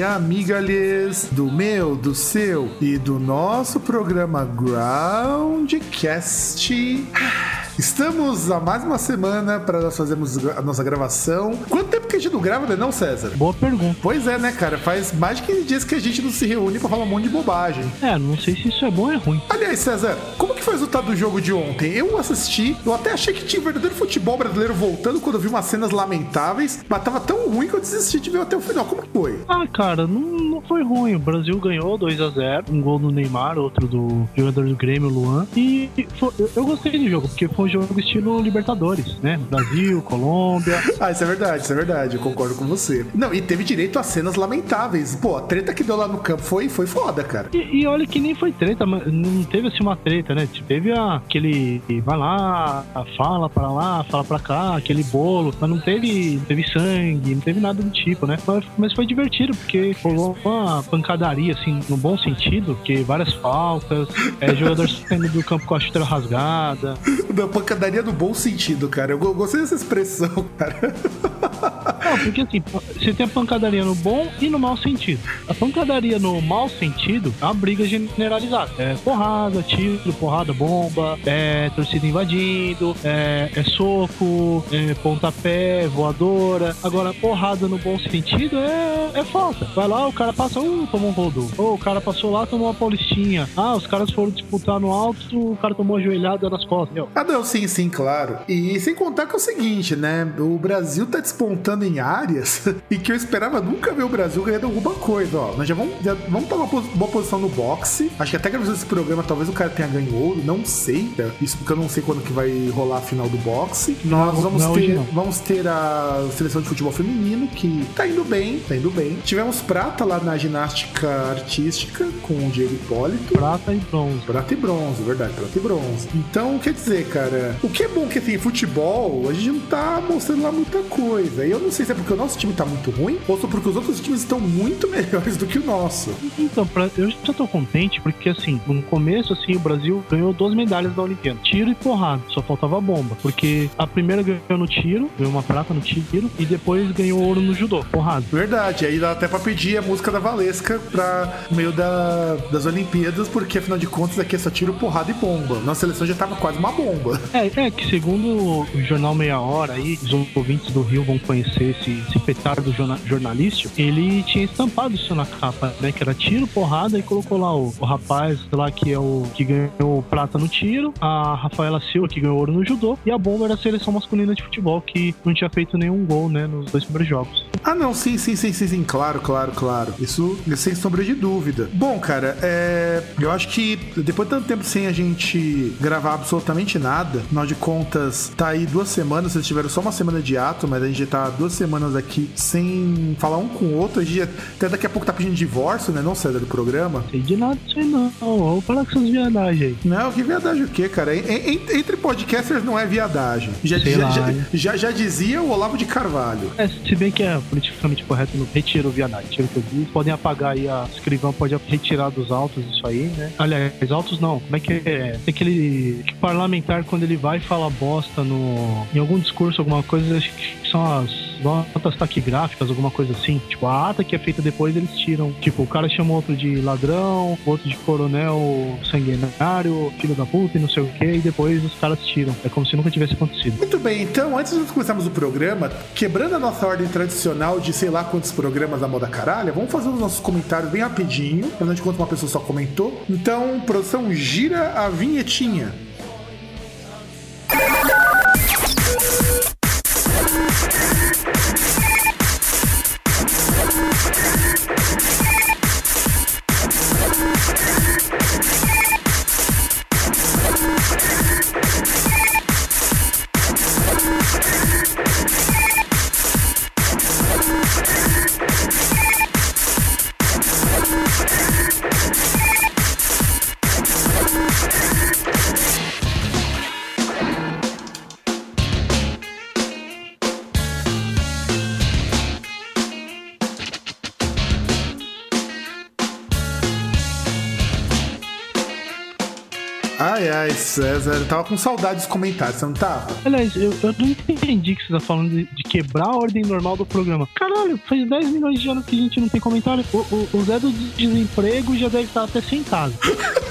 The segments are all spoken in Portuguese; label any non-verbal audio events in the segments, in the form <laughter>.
E do meu, do seu e do nosso programa Groundcast. Estamos a mais uma semana para nós fazermos a nossa gravação. Quanto tempo gente não grava, né, não, César? Boa pergunta. Pois é, né, cara? Faz mais de 15 dias que a gente não se reúne para falar um monte de bobagem. É, não sei se isso é bom ou é ruim. Aliás, César, como que foi o resultado do jogo de ontem? Eu assisti, eu até achei que tinha verdadeiro futebol brasileiro voltando quando eu vi umas cenas lamentáveis, mas tava tão ruim que eu desisti de ver até o final. Como que foi? Ah, cara, não, não foi ruim. O Brasil ganhou 2 a 0 um gol do Neymar, outro do jogador do Grêmio, Luan. E foi- eu, eu gostei do jogo, porque foi um jogo estilo Libertadores, né? Brasil, Colômbia. <laughs> Ah, isso é verdade, isso é verdade, eu concordo com você. Não, e teve direito a cenas lamentáveis. Pô, a treta que deu lá no campo foi, foi foda, cara. E, e olha que nem foi treta, não teve assim uma treta, né? Tipo, Teve aquele vai lá, fala pra lá, fala pra cá, aquele bolo, mas não teve, não teve sangue, não teve nada do tipo, né? Mas, mas foi divertido, porque rolou uma pancadaria, assim, no bom sentido, porque várias faltas, é, jogador <laughs> saindo do campo com a chuteira rasgada. Da pancadaria no bom sentido, cara. Eu go- gostei dessa expressão, cara. <laughs> Não, porque assim, você tem a pancadaria no bom e no mau sentido. A pancadaria no mau sentido é uma briga generalizada. É porrada, tiro, porrada, bomba, é torcida invadindo, é, é soco, é pontapé, voadora. Agora, porrada no bom sentido é, é falta. Vai lá, o cara passa, uh, tomou um rodo. Ou o cara passou lá, tomou uma paulistinha. Ah, os caras foram disputar no alto, o cara tomou uma joelhada nas costas. Meu, Ah, não, sim, sim, claro. E sem contar que é o seguinte, né? O Brasil tá despontando em áreas <laughs> e que eu esperava nunca ver o Brasil ganhando alguma coisa, ó. Nós já vamos, já vamos tomar uma boa posição no boxe. Acho que até gravando esse programa, talvez o cara tenha ganho ouro, não sei. tá? Isso porque eu não sei quando que vai rolar a final do boxe. Nós Não, vamos não, ter, não. vamos ter a seleção de futebol feminino, que tá indo bem, tá indo bem. Tivemos prata lá na ginástica artística com o Diego Hipólito. prata e bronze. Prata e bronze, verdade, prata e bronze. Então, quer dizer, cara, o que é bom que assim, futebol, a gente não tá mostrando lá muita coisa. E eu não sei se é porque o nosso time tá muito ruim ou se é porque os outros times estão muito <laughs> melhores do que o nosso. Então, pra- eu já tô contente porque, assim, no começo, assim, o Brasil ganhou duas medalhas da Olimpíada. Tiro e porrada. Só faltava bomba. Porque a primeira ganhou no tiro, ganhou uma prata no tiro, e depois ganhou ouro no judô. Porrada. Verdade, aí dá até pra pedir a música da Valesca pra meio da, das Olimpíadas, porque afinal de contas aqui é só tiro, porrada e bomba. Nossa seleção já tava quase uma bomba. É, é que segundo o jornal Meia Hora aí, os ouvintes do Rio vão conhecer esse, esse petardo jorna- jornalístico, ele tinha estampado isso na capa, né? Que era tiro, porrada, e colocou lá o, o rapaz lá que é o que ganhou prata no tiro, a Rafaela Silva que ganhou ouro no judô, e a bomba era a seleção masculina de futebol que não tinha feito nenhum gol, né? Nos dois primeiros jogos. Ah, não, sim, sim, sim, sim, sim, claro, claro, claro. Isso sem sombra de dúvida. Bom, cara, é... eu acho que depois de tanto tempo sem a gente gravar absolutamente nada, afinal de contas, tá aí duas semanas, vocês tiveram só uma semana de ato, mas a gente tá duas semanas aqui sem falar um com o outro. Gente até daqui a pouco tá pedindo divórcio, né? Não, César, do programa. Sei de nada disso aí não. Vou falar com essas viadagens aí. Não, que viadagem o quê, cara? En- en- Entre podcasters não é viadagem. Já, já, lá, já, já, já dizia o Olavo de Carvalho. É, se bem que é politicamente correto, não retira o viadagem, tira o que eu disse. Podem apagar aí, a escrivão pode retirar dos autos isso aí, né? Aliás, autos não, como é que é? Tem aquele que parlamentar quando ele vai e fala bosta no, em algum discurso, alguma coisa, acho que são as notas taquigráficas, alguma coisa assim. Tipo, a ata que é feita depois eles tiram. Tipo, o cara chama outro de ladrão, outro de coronel sanguinário, filho da puta e não sei o que, e depois os caras tiram. É como se nunca tivesse acontecido. Muito bem, então, antes de começarmos o programa, quebrando a nossa ordem tradicional de sei lá quantos programas da moda caralha, vamos fazer os nossos comentários bem rapidinho, afinal de contas uma pessoa só comentou. Então, produção, gira a vinhetinha. César, eu tava com saudade dos comentários, você não tava? Aliás, eu, eu não entendi que você tá falando de, de quebrar a ordem normal do programa. Caralho, faz 10 milhões de anos que a gente não tem comentário. O, o, o Zé do desemprego já deve estar até casa. <laughs>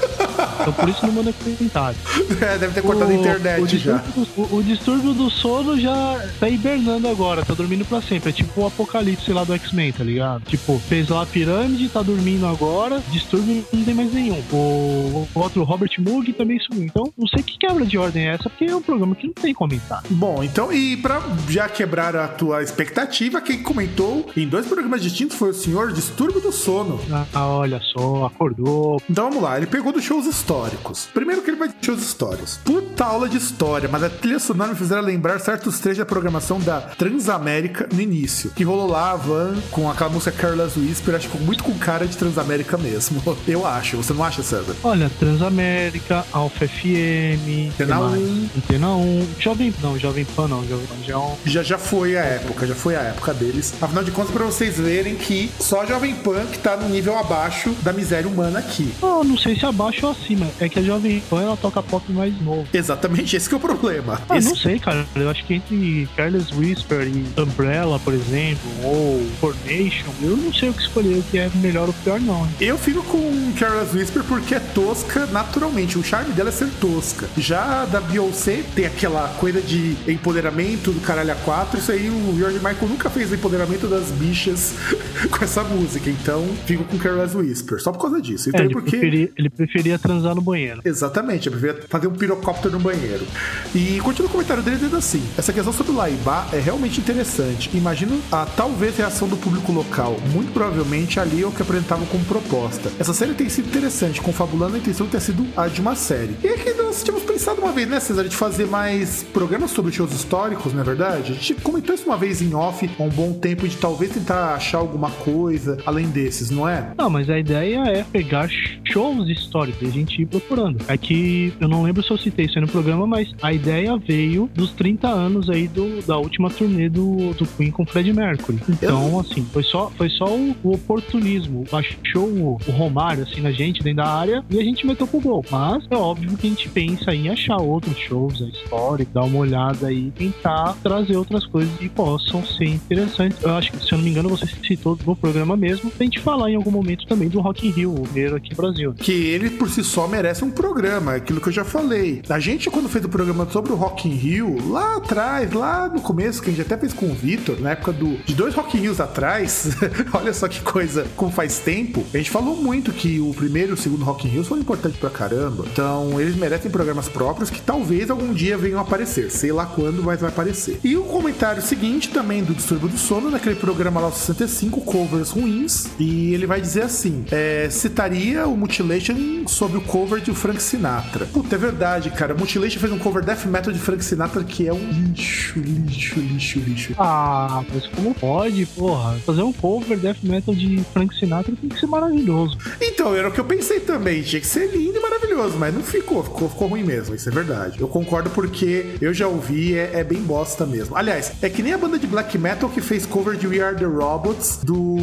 Então por isso não manda comentário. <laughs> É, deve ter cortado a internet o já. do, o, o distúrbio do sono já tá hibernando agora, tá dormindo pra sempre. É tipo o apocalipse lá do X-Men, tá ligado? Tipo, fez lá a pirâmide, tá dormindo agora, distúrbio não tem mais nenhum. O, o outro Robert Moog também sumiu. Então, não sei que quebra de ordem é essa, porque é um programa que não tem comentário. Bom, então, e pra já quebrar a tua expectativa, quem comentou em dois programas distintos foi o senhor Distúrbio do Sono. Ah, olha só, acordou. Então vamos lá, ele pegou dos shows históricos. Primeiro que ele vai de shows históricos. Puta aula de história, mas a trilha sonora me fizeram lembrar certos trechos da programação da Transamérica no início. Que rolou lá a van com aquela música Careless Whisper, acho que muito com cara de Transamérica mesmo. <laughs> Eu acho, você não acha, César? Olha, Transamérica, Alfa FM, Antena que mais? 1. Antena 1, Jovem, não, Jovem Pan não, Jovem Pan já é. Já, já foi a época, já foi a época deles. Afinal de contas, pra vocês verem que só a Jovem Pan que tá no nível abaixo da miséria humana aqui. Não, não sei se abaixo ou acima, é que a Jovem Pan ela toca pop mais novo. Exatamente, esse que é o problema. Ah, Esse- não sei, cara. Eu acho que entre Careless Whisper e Umbrella, por exemplo, ou Formation, eu não sei o que escolher, o que é melhor ou pior, não. Eu fico com Careless Whisper porque é tosca naturalmente. O charme dela é ser tosca. Já da Beyoncé tem aquela coisa de empoderamento do caralho a quatro. Isso aí o George Michael nunca fez o empoderamento das bichas <laughs> com essa música. Então fico com Careless Whisper. Só por causa disso. É, Então ele, porque. preferia, ele preferia transar no banheiro. Exatamente, eu preferia fazer um pirocóptero no banheiro. E continua o comentário dele dizendo assim: essa questão sobre o Laibá é realmente interessante. Imagino a talvez reação do público local. Muito provavelmente ali é o que apresentavam como proposta. Essa série tem sido interessante, confabulando a intenção de ter sido a de uma série. E é que nós tínhamos pensado uma vez, né, César, de fazer mais programas sobre shows históricos, não é verdade? A gente comentou isso uma vez em off há um bom tempo de talvez tentar achar alguma coisa além desses, não é? Não, mas a ideia é pegar shows históricos a gente ir procurando. É que eu não lembro se eu citei isso aí no programa, mas a ideia veio dos 30 anos aí do, da última turnê do, do Queen com Fred Mercury. Então, assim, foi só, foi só o, o oportunismo. Baixou o, o Romário, assim, na gente, dentro da área, e a gente meteu pro gol. Mas é óbvio que a gente pensa em achar outros shows, a história, dar uma olhada aí tentar trazer outras coisas que possam ser interessantes. Eu acho que, se eu não me engano, você citou no programa mesmo, a gente falar em algum momento também do Rock in Rio, o primeiro aqui no Brasil. que ele por si só merece um programa, é aquilo que eu já falei. A gente, quando fez o programa sobre o Rock in Rio, lá atrás, lá no começo, que a gente até fez com o Vitor, na época do, de dois Rock in Rios atrás, <laughs> olha só que coisa, como faz tempo, a gente falou muito que o primeiro e o segundo Rock in Rio foram importantes pra caramba. Então, eles merecem programas próprios que talvez algum dia venham aparecer. Sei lá quando, mas vai aparecer. E o comentário seguinte também do Distúrbio do Sono, naquele programa lá o 65, covers ruins, e ele vai dizer assim: é, citaria o Mutilation sobre o cover de Frank Sinatra. Puta, é verdade, cara. Mutilation fez um cover death metal de Frank Sinatra que é um lixo, lixo, lixo, lixo. Ah, mas como pode, porra? Fazer um cover death metal de Frank Sinatra tem que ser maravilhoso. Então, era o que eu pensei também. Tinha que ser lindo e maravilhoso, mas não ficou. Ficou, ficou ruim mesmo, isso é verdade. Eu concordo porque eu já ouvi, é, é bem bosta mesmo. Aliás, é que nem a banda de black metal que fez cover de We Are the Robots do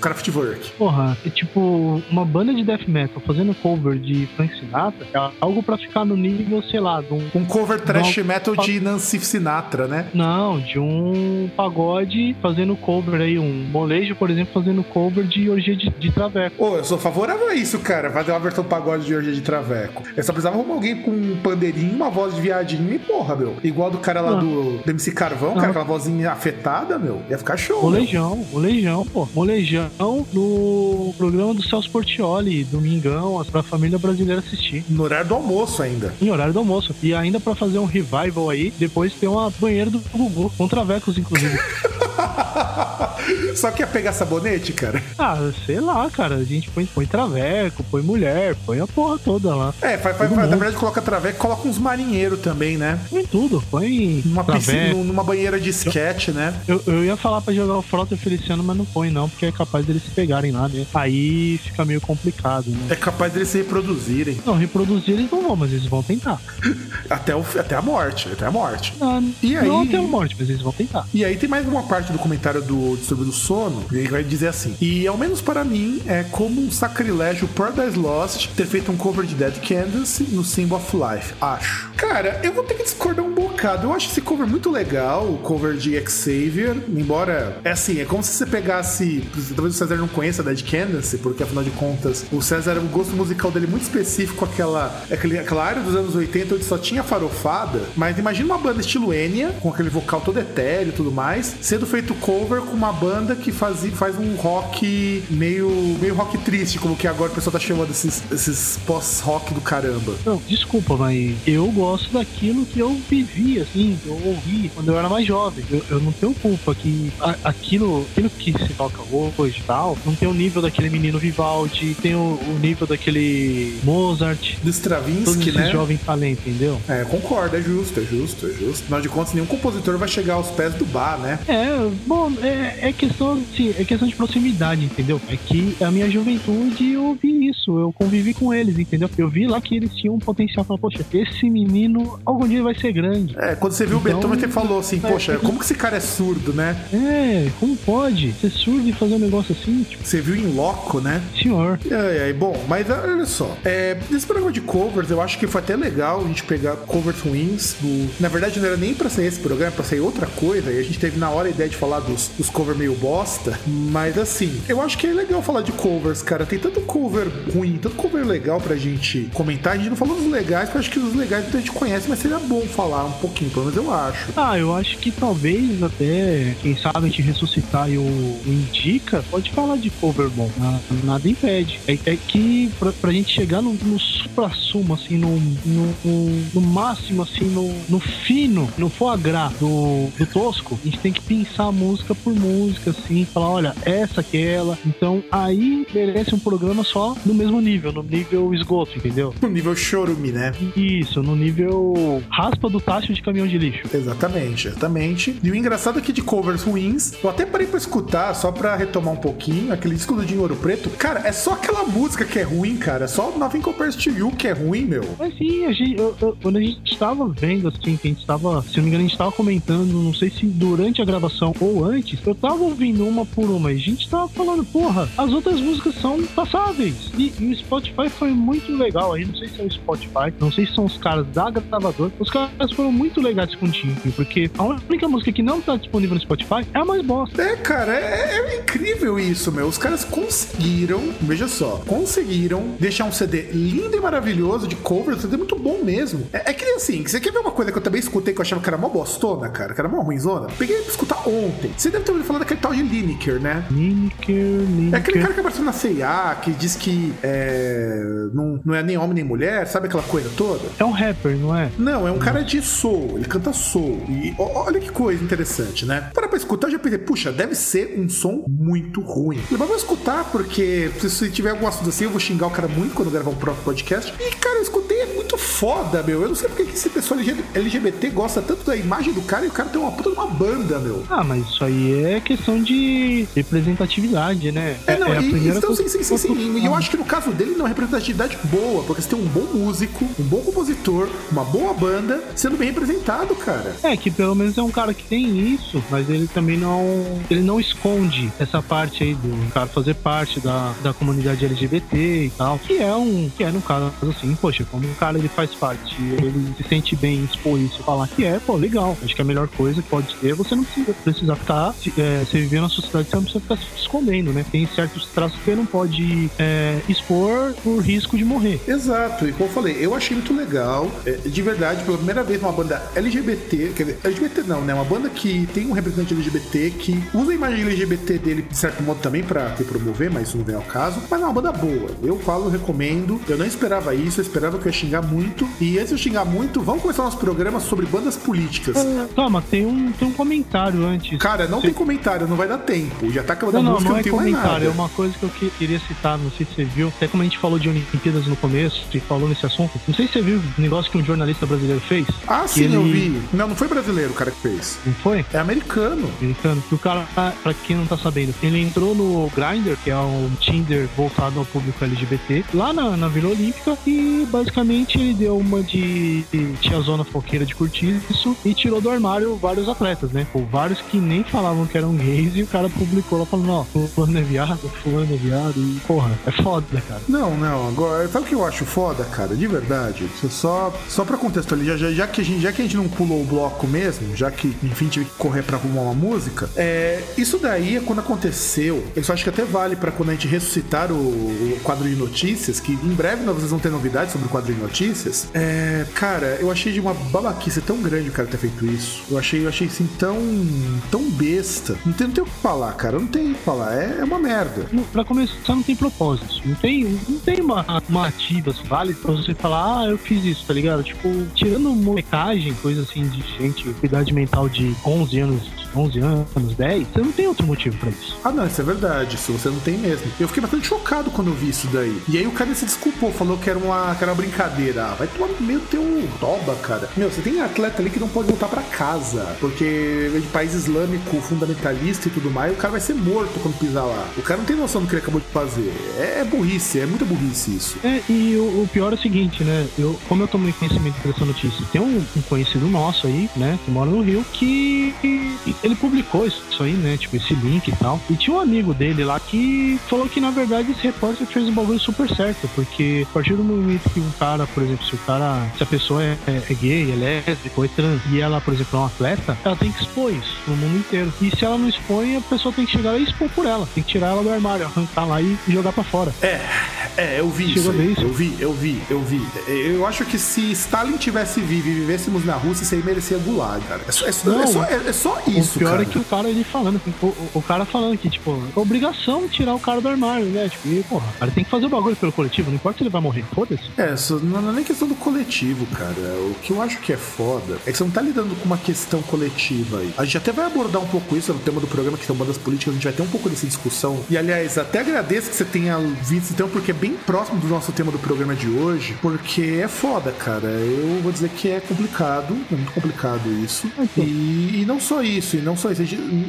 Kraftwerk. Porra, é tipo, uma banda de death metal fazendo cover de Frank Sinatra é algo pra ficar no nível, sei lá, de um. Um cover trash Não. metal de Nancy Sinatra, né? Não, de um pagode fazendo cover aí, um molejo, por exemplo, fazendo cover de orgia de, de traveco. Ô, eu sou favorável a isso, cara. Fazer uma versão pagode de hoje de Traveco. Eu só precisava arrumar alguém com um pandeirinho, uma voz de viadinho e porra, meu. Igual do cara lá Não. do, do MC Carvão, cara, Não. aquela vozinha afetada, meu. Ia ficar show. meu. Molejão, molejão, pô. Molejão no programa do Celso Portioli, Domingão, pra família brasileira assistir. No horário do almoço ainda. Em horário do almoço. E ainda pra fazer um revival aí, depois tem uma banheira do Gugu, com travecos, inclusive. <laughs> Só que ia pegar sabonete, cara. ah, sei lá, cara. A gente põe, põe traveco, põe mulher, põe a porra toda lá. É, faz, faz, na verdade coloca Traveco e coloca uns marinheiros também, né? Põe tudo, põe Numa piscina, numa banheira de sketch, né? Eu, eu ia falar pra jogar o Frota e o Feliciano, mas não põe não, porque é capaz deles se pegarem lá, né? Aí fica meio complicado, né? É capaz deles se reproduzirem. Não, reproduzir eles não vão, mas eles vão tentar. <laughs> Até, o, até a morte, até a morte. Não, E não aí? até a morte, mas eles vão tentar. E aí tem mais uma parte do comentário do Distúrbio do Sono, ele vai dizer assim: E ao menos para mim é como um sacrilégio Paradise Lost ter feito um cover de Dead Candace no Symbol of Life, acho. Cara, eu vou ter que discordar um bocado. Eu acho esse cover muito legal, o cover de Xavier, embora é assim, é como se você pegasse, talvez o César não conheça Dead Candace, porque afinal de contas, o César, o gosto musical dele é muito específico, aquela, aquele, aquela área dos anos 80 onde só tinha farofada, mas imagina uma banda estilo Enya, com aquele vocal todo etéreo e tudo mais, sendo feito cover com uma banda que faz, faz um rock meio, meio rock triste, como que agora o pessoal tá chamando esses, esses pós-rock do caramba. Não, desculpa, mas eu gosto daquilo que eu vivi, assim, que eu ouvi quando eu era mais jovem. Eu, eu não tenho culpa que a, aquilo, aquilo que se toca hoje e tal, não tem o nível daquele menino Vivaldi, tem o, o nível daquele Mozart. Do Stravinsky, né? jovem talento, entendeu? É, concordo, é justo, é justo, é justo. Afinal de contas, nenhum compositor vai chegar aos pés do bar, né? É, bom, é, é questão, sim, é questão de proximidade, entendeu? É que a minha juventude eu vi isso, eu convivi com eles, entendeu? Eu vi lá que eles tinham um potencial, falei, poxa, esse menino algum dia vai ser grande. É, quando você viu então, o Beethoven, você falou assim, é, poxa, como que esse cara é surdo, né? É, como pode ser surdo e fazer um negócio assim? Tipo... Você viu em loco, né? Senhor. É, é, bom, mas olha só, é, nesse programa de covers, eu acho que foi até legal a gente pegar covers ruins do... Na verdade, não era nem pra ser esse programa, é pra ser outra coisa, e a gente teve na hora a ideia de falar dos, dos covers meio bosta, mas assim, eu acho que é legal falar de covers, cara. Tem tanto cover ruim, tanto cover legal pra gente comentar. A gente não falou dos legais, porque eu acho que os legais a gente conhece, mas seria bom falar um pouquinho, pelo menos eu acho. Ah, eu acho que talvez até, quem sabe a gente ressuscitar e o Indica, pode falar de cover bom. Nada impede. É, é que pra, pra gente chegar no, no supra-sumo, assim, no, no, no, máximo, assim, no, no fino, no foie gras do, do tosco, a gente tem que pensar música por música, assim, falar, olha, essa, aquela. Então aí merece um programa só no mesmo nível, no nível esgoto, entendeu? No nível chorume, né? Isso, no nível raspa do tacho de caminhão de lixo. Exatamente, exatamente. E o engraçado é que de covers ruins, eu até parei pra escutar, só pra retomar um pouquinho, aquele disco do Dinheiro Preto. Cara, é só aquela música que é ruim, cara. É só Nothing Compares to You que é ruim, meu. Mas sim, a gente, eu, eu, quando a gente tava vendo, assim, que a gente tava, se não me engano, a gente tava comentando, não sei se durante a gravação ou antes, eu tava ouvindo uma por uma e a gente tava falando, porra, as outras músicas são passáveis. E, e o Spotify foi muito legal aí, não sei se é o Spotify, não sei se são os caras da gravadora, os caras foram muito legais com o Timmy, porque a única música que não tá disponível no Spotify é a mais bosta. É, cara, é, é incrível isso, meu. Os caras conseguiram, veja só, conseguiram deixar um CD lindo e maravilhoso de cover, um CD muito bom mesmo. É, é que assim, você quer ver uma coisa que eu também escutei que eu achava que era mó bostona, cara, que era mó ruimzona? Peguei pra escutar ontem. Você deve ter ouvido falar daquele tal de Lineker, né? Lineker, Lineker. É aquele cara que apareceu na CIA, que diz que é, não, não é nem homem nem mulher, sabe aquela coisa toda? É um rapper, não é? Não, é um cara de soul, ele canta soul. E olha que coisa interessante, né? Para pra escutar, eu já pensei, puxa, deve ser um som muito ruim. Mas vou escutar, porque se tiver algum assunto assim, eu vou xingar o cara muito quando gravar um próprio podcast. E, cara, eu escutei, foda, meu. Eu não sei porque que esse pessoal LGBT gosta tanto da imagem do cara e o cara tem uma puta de uma banda, meu. Ah, mas isso aí é questão de representatividade, né? É, não, é a e, então, sim, sim, sim, sim. E eu acho que no caso dele não é representatividade boa, porque você tem um bom músico, um bom compositor, uma boa banda sendo bem representado, cara. É, que pelo menos é um cara que tem isso, mas ele também não. Ele não esconde essa parte aí do cara fazer parte da, da comunidade LGBT e tal. Que é um. Que é no caso assim, poxa, como um cara ele faz parte, ele se sente bem expor isso, falar que é, pô, legal. Acho que a melhor coisa que pode ter, você não precisa precisar ficar. É, você viver na sociedade, você não precisa ficar se escondendo, né? Tem certos traços que você não pode é, expor por risco de morrer. Exato, e como eu falei, eu achei muito legal. É, de verdade, pela primeira vez, uma banda LGBT, quer dizer, LGBT não, né? Uma banda que tem um representante LGBT que usa a imagem LGBT dele, de certo modo, também pra te promover, mas isso não vem ao caso. Mas é uma banda boa. Eu falo, recomendo. Eu não esperava isso, eu esperava que eu ia xingar muito. E antes de eu xingar muito, vamos começar nosso programa sobre bandas políticas. Calma, tem um, tem um comentário antes. Cara, não Você... tem comentário, não vai dar tempo. Já tá acabando não, a música, não, não, é tem comentário, mais nada. É uma coisa que eu queria citar, não sei se você viu. Até como a gente falou de Olimpíadas no começo e falou nesse assunto. Não sei se você viu o negócio que um jornalista brasileiro fez. Ah, sim, ele... eu vi. Não, não foi brasileiro o cara que fez. Não foi? É americano. Americano. Que o cara, pra quem não tá sabendo, ele entrou no Grindr, que é um Tinder voltado ao público LGBT, lá na, na Vila Olímpica, e basicamente ele deu deu uma de tinha zona foqueira de cortiço e tirou do armário vários atletas, né? Ou vários que nem falavam que eram gays e o cara publicou lá falando, ó, fulano é viado, fulano é viado e porra, é foda, cara. Não, não, agora, sabe o que eu acho foda, cara? De verdade. Só, só pra contextualizar, já, já, que a gente, já que a gente não pulou o bloco mesmo, já que, enfim, tive que correr pra arrumar uma música, é, isso daí é quando aconteceu. Isso acho que até vale pra quando a gente ressuscitar o, o quadro de notícias, que em breve vocês vão ter novidades sobre o quadro de notícias. É, cara, eu achei de uma babaquice tão grande o cara ter feito isso. Eu achei, eu achei assim tão, tão besta. Não tem, não tem o que falar, cara. Não tem o que falar. É, é uma merda. Pra começar, não tem propósito. Não tem, não tem uma, uma ativa válida pra você falar, ah, eu fiz isso, tá ligado? Tipo, tirando molecagem, coisa assim de gente idade mental de 11 anos 11 anos, 10, você não tem outro motivo pra isso. Ah, não, isso é verdade. Isso você não tem mesmo. Eu fiquei bastante chocado quando eu vi isso daí. E aí o cara se desculpou, falou que era uma, que era uma brincadeira. Ah, vai tomar meio teu toba, cara. Meu, você tem atleta ali que não pode voltar para casa, porque é de país islâmico fundamentalista e tudo mais, o cara vai ser morto quando pisar lá. O cara não tem noção do que ele acabou de fazer. É, é burrice, é muita burrice isso. É, e o, o, pior é o seguinte, né? Eu, como eu tomei conhecimento dessa notícia, tem um, um conhecido nosso aí, né, que mora no Rio, que ele publicou isso aí, né? Tipo, esse link e tal. E tinha um amigo dele lá que falou que, na verdade, esse repórter fez um bagulho super certo. Porque a partir do momento que um cara, por exemplo, se o cara, se a pessoa é, é, é gay, é lésbica ou é trans, e ela, por exemplo, é um atleta, ela tem que expor isso no mundo inteiro. E se ela não expõe, a pessoa tem que chegar e expor por ela. Tem que tirar ela do armário, arrancar lá e jogar para fora. É, é, eu vi Chegou isso. isso. Eu vi, eu vi, eu vi. Eu acho que se Stalin tivesse vivo e vivêssemos na Rússia, isso aí merecia gulag, cara. É só, é, não, é só, é, é só isso, o pior cara. é que o cara ele falando, assim, o, o, cara falando que, tipo, é obrigação tirar o cara do armário, né? Tipo, e, porra, o cara tem que fazer o bagulho pelo coletivo, não importa se ele vai morrer, foda-se. É, não, não é nem questão do coletivo, cara. O que eu acho que é foda é que você não tá lidando com uma questão coletiva aí. A gente até vai abordar um pouco isso no tema do programa, que são bandas políticas, a gente vai ter um pouco dessa discussão. E, aliás, até agradeço que você tenha visto, então, porque é bem próximo do nosso tema do programa de hoje, porque é foda, cara. Eu vou dizer que é complicado, é muito complicado isso. E, e não só isso, não só isso.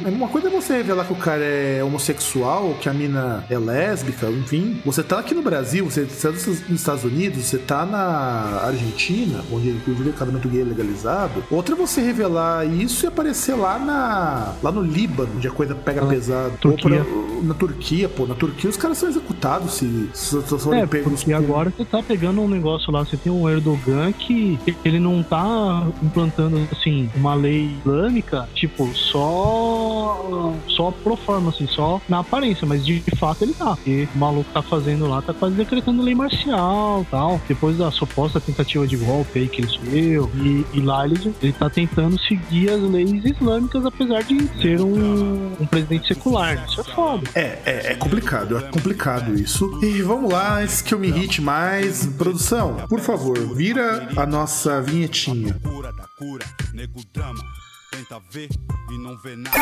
Uma coisa é você revelar que o cara é homossexual, que a mina é lésbica, enfim. Você tá aqui no Brasil, você tá nos Estados Unidos, você tá na Argentina, onde inclusive o casamento gay é legalizado. Outra é você revelar isso e aparecer lá na lá no Líbano, onde a coisa pega ah, pesado. Turquia. Pra, na Turquia, pô. Na Turquia os caras são executados se, se, se forem é, pegos. E agora você tá pegando um negócio lá, você tem um Erdogan que ele não tá implantando, assim, uma lei islâmica, tipo, só só pro forma, assim, só na aparência, mas de fato ele tá. Porque o maluco tá fazendo lá, tá quase decretando lei marcial tal. Depois da suposta tentativa de golpe aí que ele subiu. E, e lá ele, ele tá tentando seguir as leis islâmicas, apesar de ser um, um presidente secular. Isso é foda. É, é, é complicado, é complicado isso. E vamos lá, antes que eu me irrite mais, produção, por favor, vira a nossa vinhetinha. Tenta ver e não vê nada.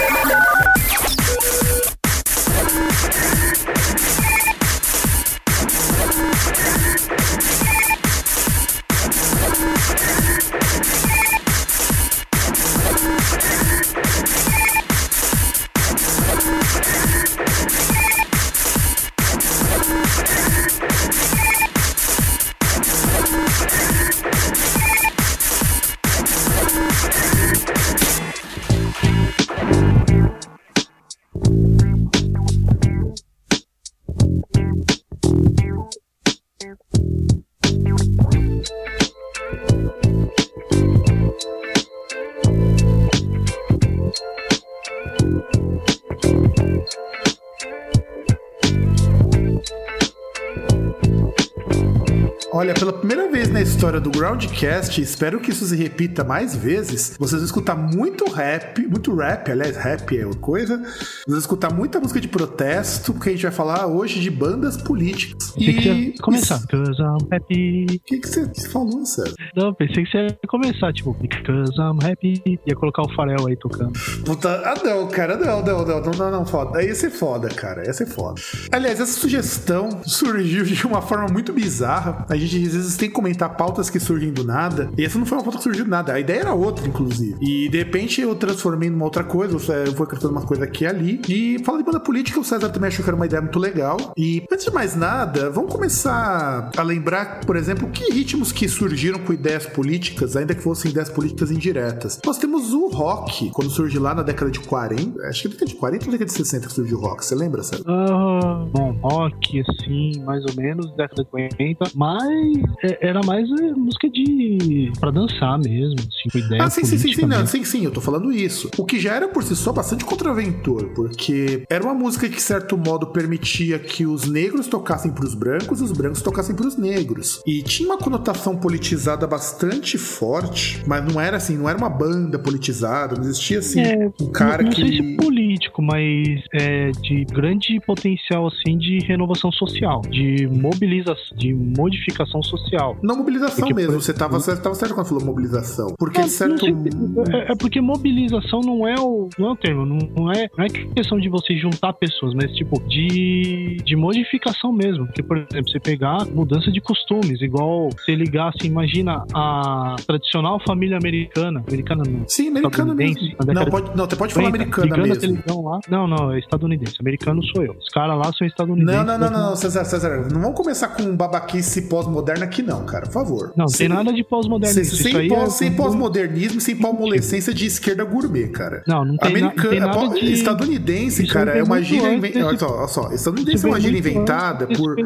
História do Groundcast, espero que isso se repita mais vezes. Vocês vão escutar muito rap, muito rap, aliás, rap é outra coisa. Vocês vão escutar muita música de protesto, porque a gente vai falar hoje de bandas políticas. E... começar, because I'm happy. O que, que você falou, sério? Não, pensei que você ia começar, tipo, because I'm happy. Ia colocar o farel aí tocando. Puta, ah não, cara, não, não, não, não, não, não, foda. Aí ia ser foda, cara, ia ser foda. Aliás, essa sugestão surgiu de uma forma muito bizarra. A gente às vezes tem que comentar pautas que surgem do nada. E essa não foi uma pauta que surgiu do nada. A ideia era outra, inclusive. E de repente eu transformei numa outra coisa. Eu fui acrescentando uma coisa aqui e ali. E falando de banda política, o César também achou que era uma ideia muito legal. E antes de mais nada, vamos começar a lembrar, por exemplo, que ritmos que surgiram com ideias políticas, ainda que fossem ideias políticas indiretas. Nós temos o rock, quando surgiu lá na década de 40. Acho que é década de 40 ou década de 60 que surgiu o rock. Você lembra, César? Uh, bom, rock, assim, mais ou menos, década de 40. Mas é, era mais é, música de. pra dançar mesmo, assim, com ideia. Ah, sim, sim, sim, sim, não, sim, sim, eu tô falando isso. O que já era por si só bastante contraventor, porque era uma música que, de certo modo, permitia que os negros tocassem pros brancos e os brancos tocassem pros negros. E tinha uma conotação politizada bastante forte, mas não era assim, não era uma banda politizada, não existia assim é, um cara não, não que. Sei se político, mas é, de grande potencial assim de renovação social, de mobilização, de modificação social. Não mobilização porque, mesmo, você estava você tava certo quando falou mobilização. Porque, de certo. É, é, porque mobilização não é o, não é o termo, não, não, é, não é questão de você juntar pessoas, mas tipo, de, de modificação mesmo. Porque, por exemplo, você pegar mudança de costumes, igual você ligar assim, imagina a tradicional família americana. Americana não. Sim, americana mesmo. Não, pode, não, você pode falar americana mesmo. Lá. Não, não, é estadunidense. Americano sou eu. Os caras lá são estadunidenses. Não, não, não, não, não, César, César, não vamos começar com babaquice pós-moderna aqui, não, cara, por favor. Não, tem nada de pós-modernismo. Sem, é... sem pós-modernismo, sem palmolescência de esquerda gourmet, cara. Não, não tem, Americana, na, tem nada de... Estadunidense, Isso cara, é uma gíria inventada. Olha só, olha só, estadunidense é uma gíria inventada por,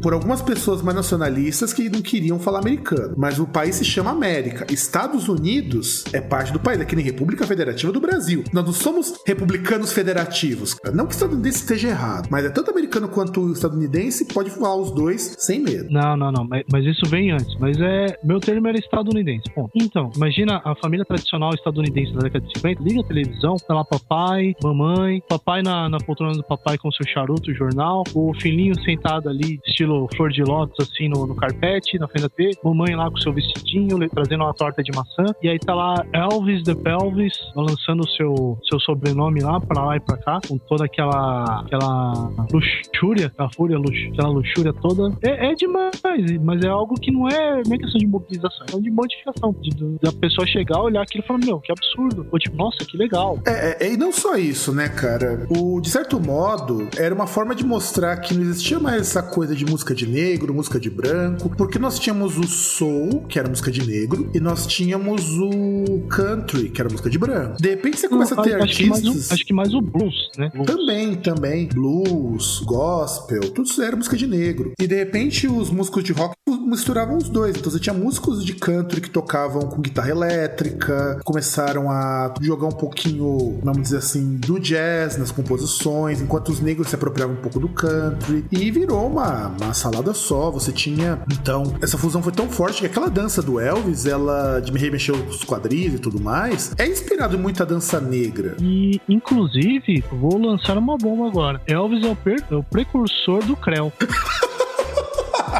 por algumas pessoas mais nacionalistas que não queriam falar americano. Mas o país se chama América. Estados Unidos é parte do país, é que nem República Federativa do Brasil. Nós não somos republicanos federativos. Não que o estadunidense esteja errado, mas é tanto americano quanto estadunidense, pode falar os dois sem medo. Não, não, não, mas, mas isso vem antes. Mas é. Meu termo era estadunidense. Bom, então, imagina a família tradicional estadunidense da década de 50, liga a televisão, tá lá papai, mamãe, papai na, na poltrona do papai com seu charuto, jornal, o filhinho sentado ali, estilo flor de lótus, assim, no, no carpete, na frente da T, mamãe lá com seu vestidinho, trazendo uma torta de maçã, e aí tá lá Elvis the Pelvis, balançando o seu, seu sobrenome lá, pra lá e pra cá, com toda aquela, aquela luxúria, fúria, lux, aquela luxúria toda. É, é demais, mas é algo que não é, é questão de mobilização, é de modificação. De, de, da pessoa chegar, olhar aquilo e falar, meu, que absurdo. Ou tipo, nossa, que legal. É, é, e não só isso, né, cara? O, de certo modo, era uma forma de mostrar que não existia mais essa coisa de música de negro, música de branco, porque nós tínhamos o soul, que era música de negro, e nós tínhamos o country, que era música de branco. De repente você começa não, a ter acho artistas. Que o, acho que mais o blues, né? Blues. Também, também. Blues, gospel, tudo isso era música de negro. E de repente os músicos de rock misturavam os dois. Então você tinha músicos de country que tocavam com guitarra elétrica, começaram a jogar um pouquinho, vamos dizer assim, do jazz nas composições, enquanto os negros se apropriavam um pouco do country. E virou uma, uma salada só. Você tinha. Então, essa fusão foi tão forte que aquela dança do Elvis, ela de me remexeu os quadris e tudo mais, é inspirado em muita dança negra. E, inclusive, vou lançar uma bomba agora. Elvis é o, é o precursor do Creu. <laughs>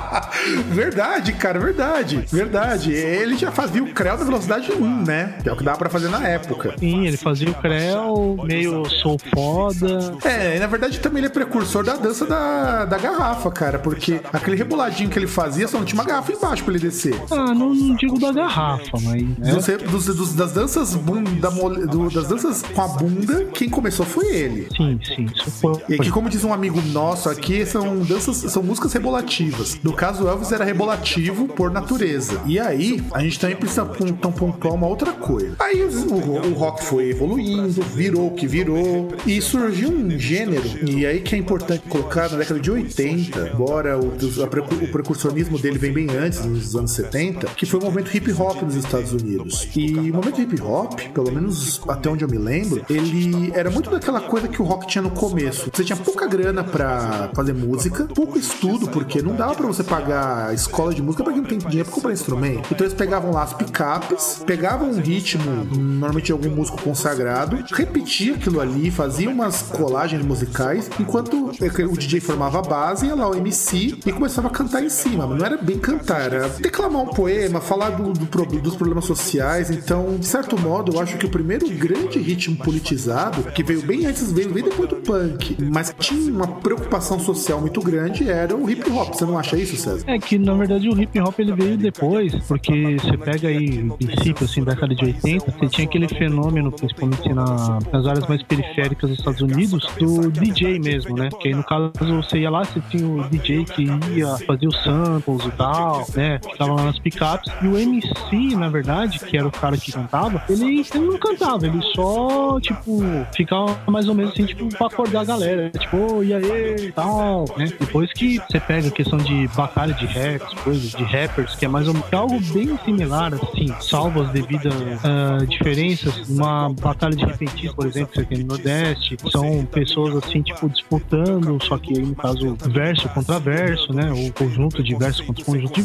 <laughs> verdade, cara, verdade. Verdade. Ele já fazia o Creu na velocidade 1, né? É o que dava pra fazer na época. Sim, ele fazia o Creu meio sou foda. É, e na verdade também ele é precursor da dança da, da garrafa, cara, porque aquele reboladinho que ele fazia só não tinha uma garrafa embaixo pra ele descer. Ah, não, não digo da garrafa, mas. É. Dos, dos, das danças bunda, do, das danças com a bunda, quem começou foi ele. Sim, sim. Isso foi... E que, como diz um amigo nosso aqui, são danças, são músicas rebolativas. No caso, Elvis era rebolativo por natureza. E aí, a gente também precisa então, pontuar uma outra coisa. Aí o, o, o rock foi evoluindo, virou o que virou, e surgiu um gênero, e aí que é importante colocar na década de 80, embora o, o precursonismo dele vem bem antes, nos anos 70, que foi o movimento hip hop nos Estados Unidos. E o movimento hip hop, pelo menos até onde eu me lembro, ele era muito daquela coisa que o rock tinha no começo. Você tinha pouca grana para fazer música, pouco estudo, porque não dava para você pagar escola de música para quem não tem dinheiro pra comprar instrumento. Então eles pegavam lá as picapes, pegavam um ritmo, normalmente de algum músico consagrado, repetia aquilo ali, fazia umas colagens musicais, enquanto o DJ formava a base, ia lá o MC e começava a cantar em cima. Mas não era bem cantar, era declamar um poema, falar do, do, dos problemas sociais. Então, de certo modo, eu acho que o primeiro grande ritmo politizado, que veio bem antes, veio bem depois do punk, mas tinha uma preocupação social muito grande, era o hip hop. Você não acha isso? isso, César? É que, na verdade, o hip hop ele veio depois, porque você pega aí, no princípio, assim, da década de 80, você tinha aquele fenômeno, principalmente na, nas áreas mais periféricas dos Estados Unidos, do DJ mesmo, né? Que aí, no caso, você ia lá, você tinha o DJ que ia fazer os samples e tal, né? Tava lá nas picapes. E o MC, na verdade, que era o cara que cantava, ele, ele não cantava, ele só, tipo, ficava mais ou menos assim, tipo, pra acordar a galera. Tipo, oh, e aí, tal, né? Depois que você pega a questão de batalha de raps, coisas de rappers, que é mais menos é algo bem similar, assim, salvo as devidas uh, diferenças. Uma batalha de repentistas, por exemplo, você tem no Nordeste, são pessoas assim, tipo, disputando, só que aí no caso, verso contra verso, né? O conjunto de versos contra conjunto de.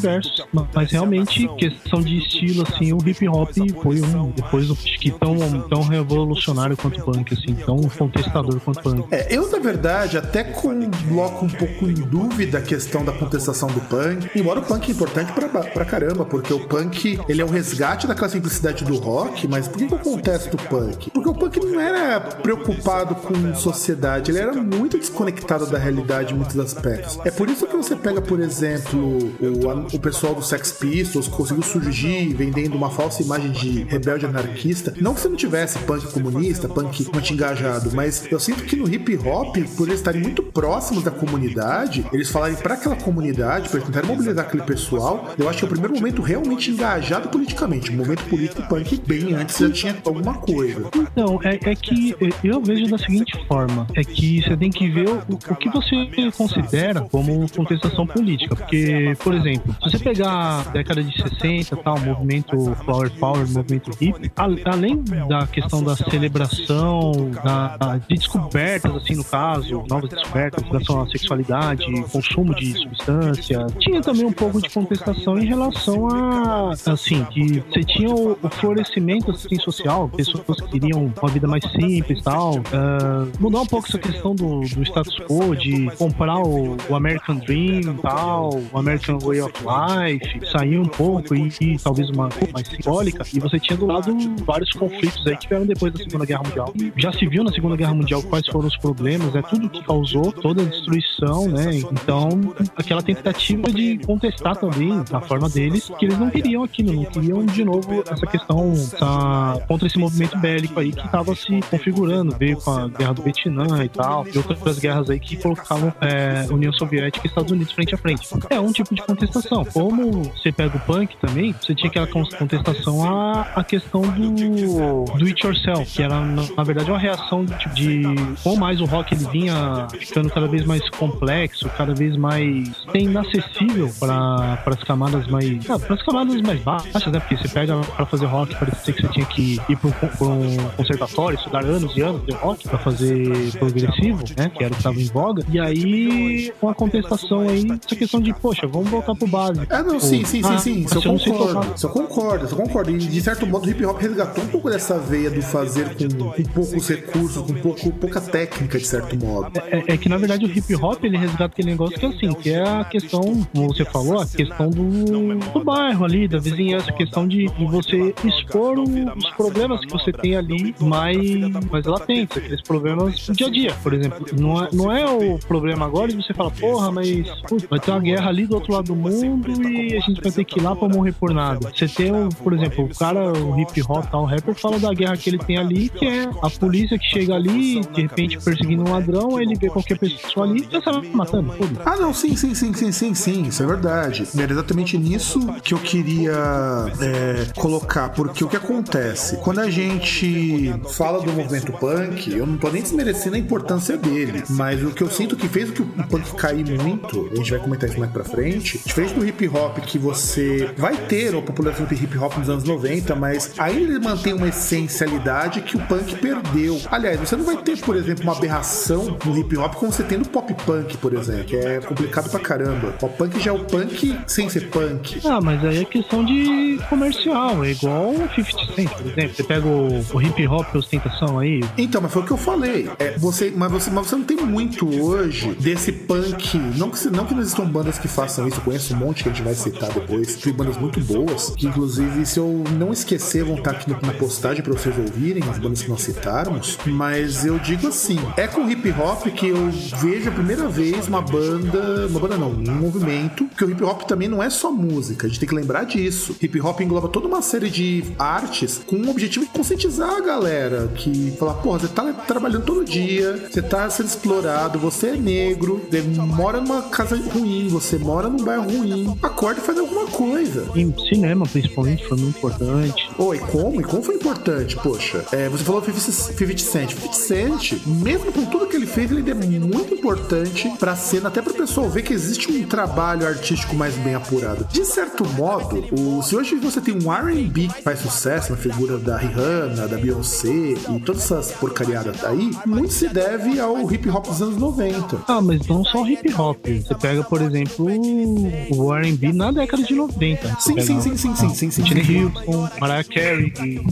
Mas realmente, questão de estilo, assim, o hip hop foi um, depois, acho que tão, tão revolucionário quanto o punk, assim, tão contestador quanto o punk. É, eu, na verdade, até coloco um pouco em dúvida a questão da contestação do punk, embora o punk é importante pra, pra caramba, porque o punk, ele é o resgate daquela simplicidade do rock, mas por que, que eu contesto o punk? Porque o punk não era preocupado com sociedade, ele era muito desconectado da realidade em muitos aspectos. É por isso que você pega, por exemplo, o, o pessoal do Sex Pistols conseguiu surgir vendendo uma falsa imagem de rebelde anarquista. Não que você não tivesse punk comunista, punk muito engajado, mas eu sinto que no hip hop, por eles estarem muito próximos da comunidade, eles falarem para aquela comunidade, para tentar mobilizar aquele pessoal, eu acho que é o primeiro momento realmente engajado politicamente. O momento político punk bem antes já tinha alguma coisa. Então, é, é que eu vejo da seguinte forma: é que você tem que ver o, o que você considera como contestação política. Porque, por exemplo, se você pegar a década de 60, tal, movimento Flower Power, movimento hip, além da questão da celebração, da, de descobertas, assim, no caso, novas descobertas em relação à sexualidade, consumo de substância, tinha também um pouco de contestação em relação a, assim, que você tinha o, o florescimento, assim, social, pessoas que queriam uma vida mais simples e tal, uh, mudar um pouco essa questão do, do status quo, de comprar o, o American Dream e tal, o American Way of Life, sair um pouco e, e talvez uma mais simbólica, e você tinha do lado vários conflitos aí que vieram depois da Segunda Guerra Mundial. Já se viu na Segunda Guerra Mundial quais foram os problemas, é tudo que causou toda a destruição, né? Então, aquela tentativa de contestar também, da forma deles, que eles não queriam aquilo, não queriam de novo essa questão essa, contra esse movimento bélico aí que estava se configurando, veio com a guerra do Vietnã e tal, e outras guerras aí que colocavam é, União Soviética e Estados Unidos frente a frente. É um tipo de contestação. Como você pega o punk também, você tinha aquela contestação à, à questão do do it yourself, que era na verdade uma reação de, de mais o rock ele vinha ficando cada vez mais complexo, cada vez mais inacessível para as camadas mais ah, para as camadas mais baixas, né? Porque você pega para fazer rock parecia que você tinha que ir para um, conservatório, estudar anos e anos de rock para fazer progressivo, né? Que era o que estava em voga. E aí uma contestação aí essa questão de poxa, vamos voltar pro básico. É, não, sim, sim, sim, sim. Isso eu concordo. Eu concordo, eu concordo. E de certo modo o hip hop resgatou um pouco dessa veia do fazer com, com poucos recursos, com pouco, pouca técnica, de certo modo. É, é, que na verdade o hip hop ele resgata aquele negócio que é assim, que é a questão, como você falou, a questão do, do bairro ali, da vizinhança, a questão de, de você expor os problemas que você tem ali mais, mais latentes, aqueles problemas do dia a dia, por exemplo. Não é, não é o problema agora de você falar, porra, mas putz, vai ter uma guerra ali do outro lado do mundo e a gente vai ter que ir lá pra morrer por nada. Você tem, por exemplo, o cara, o hip hop, tal, o rapper, fala da guerra que ele tem ali, que é a polícia que chega ali, de repente perseguindo um ladrão, aí ele vê qualquer pessoa ali e já sai matando. Tudo. Ah, não, sim, sim, sim, sim, sim, sim, isso é verdade. Era exatamente nisso que eu queria é, colocar, porque o que acontece? Quando a gente fala do movimento punk, eu não tô nem desmerecendo a importância dele, mas o que eu sinto que fez o que o punk cair muito, a gente vai comentar isso mais pra frente, diferente do hip hop que você vai ter a população do hip hop nos anos 90, mas ainda ele mantém uma essencialidade que o punk perdeu. Aliás, você não vai ter, por exemplo, uma aberração no hip hop como você tem no pop punk, por exemplo, que é complicado pra caramba. O pop punk já é o punk sem ser punk. Ah, mas aí é questão de comercial, é igual o 50 Cent, por exemplo. Você pega o, o hip hop ostentação aí. Então, mas foi o que eu falei. É, você, mas, você, mas você não tem muito hoje desse punk. Não que, não que não existam bandas que façam isso, eu conheço um monte que a gente vai citar depois. Tem bandas muito boas, que inclusive, se eu não esquecer, vão estar aqui na postagem pra vocês ouvirem, as bandas que nós citarmos. Mas eu digo assim: é com hip hop que eu vejo a primeira vez uma banda. Uma banda não, um movimento, que o hip hop também não é só música, a gente tem que lembrar disso. Hip hop engloba toda uma série de artes com o objetivo de conscientizar a galera que fala, porra, você tá trabalhando todo dia, você tá sendo explorado, você é negro, você mora numa casa ruim, você mora num bairro ruim, acorde e faz alguma coisa. Em cinema, principalmente, foi muito importante. Oi, como? E como foi importante? Poxa, é, você falou 50 Cent. 50 Cent, mesmo com tudo que ele fez, ele é muito importante pra cena, até pro pessoal ver que existe um trabalho artístico mais bem apurado. De certo modo, o, se hoje você tem um R&B que faz sucesso na figura da Rihanna, da Beyoncé e todas essas porcariadas aí, muito se deve ao hip hop dos anos 90. Ah, mas não só hip hop. Você pega, por exemplo, o R&B na década de 90. Sim, sim, sim, sim, sim, sim, sim. Whitney Houston, Mariah Carey,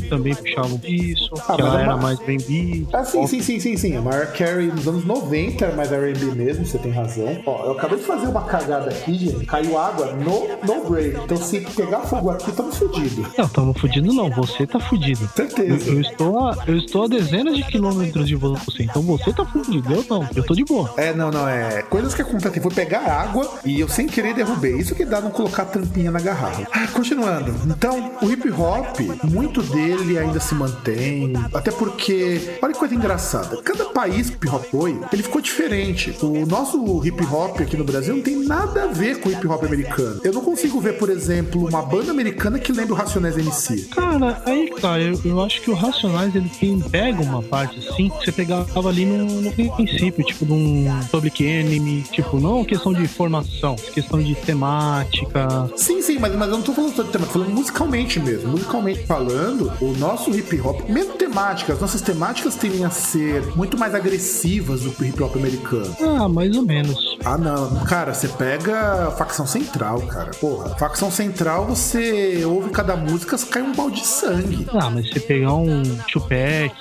também puxavam disso, Ah, que ela era mais R&B. Ah, sim, sim, sim, sim, sim. A Mariah Carey nos anos 90 era mais R&B mesmo, você tem razão. Ó, eu acabei de fazer uma cagada aqui, gente. Caiu água no, no break. Então se pegar fogo aqui, estamos fodidos. Não, tamo fudido não, você tá fudido. Eu, Certeza. eu estou a, eu estou a dezenas de quilômetros de você, então você tá fudido, eu não, eu tô de boa. É, não, não, é. Coisas que acontecem. Foi pegar água e eu sem querer derrubei. Isso que dá não colocar tampinha na garrafa. Ah, continuando. Então, o hip hop, muito dele ainda se mantém. Até porque, olha que coisa engraçada. Cada país que o hip hop foi, ele ficou diferente. O nosso hip hop aqui no Brasil não tem nada a ver com o hip hop americano. Eu não consigo ver, por exemplo, uma banda americana que lembra o Racionais MC. Cara, aí, cara, eu, eu acho que o Racionais ele tem, pega uma parte assim que você pegava ali no, no princípio, tipo de um Public Enemy, tipo, não questão de formação, questão de temática. Sim, sim, mas, mas eu não tô falando de tema, tô falando musicalmente mesmo. Musicalmente falando, o nosso hip hop, mesmo temáticas, nossas temáticas tendem a ser muito mais agressivas do que o hip hop americano. Ah, mais ou menos. Ah, não. Cara, você pega a facção central, cara. Porra, facção central, você ouve cada música, cai um balde de sangue. Ah, mas você pegar um Tupac.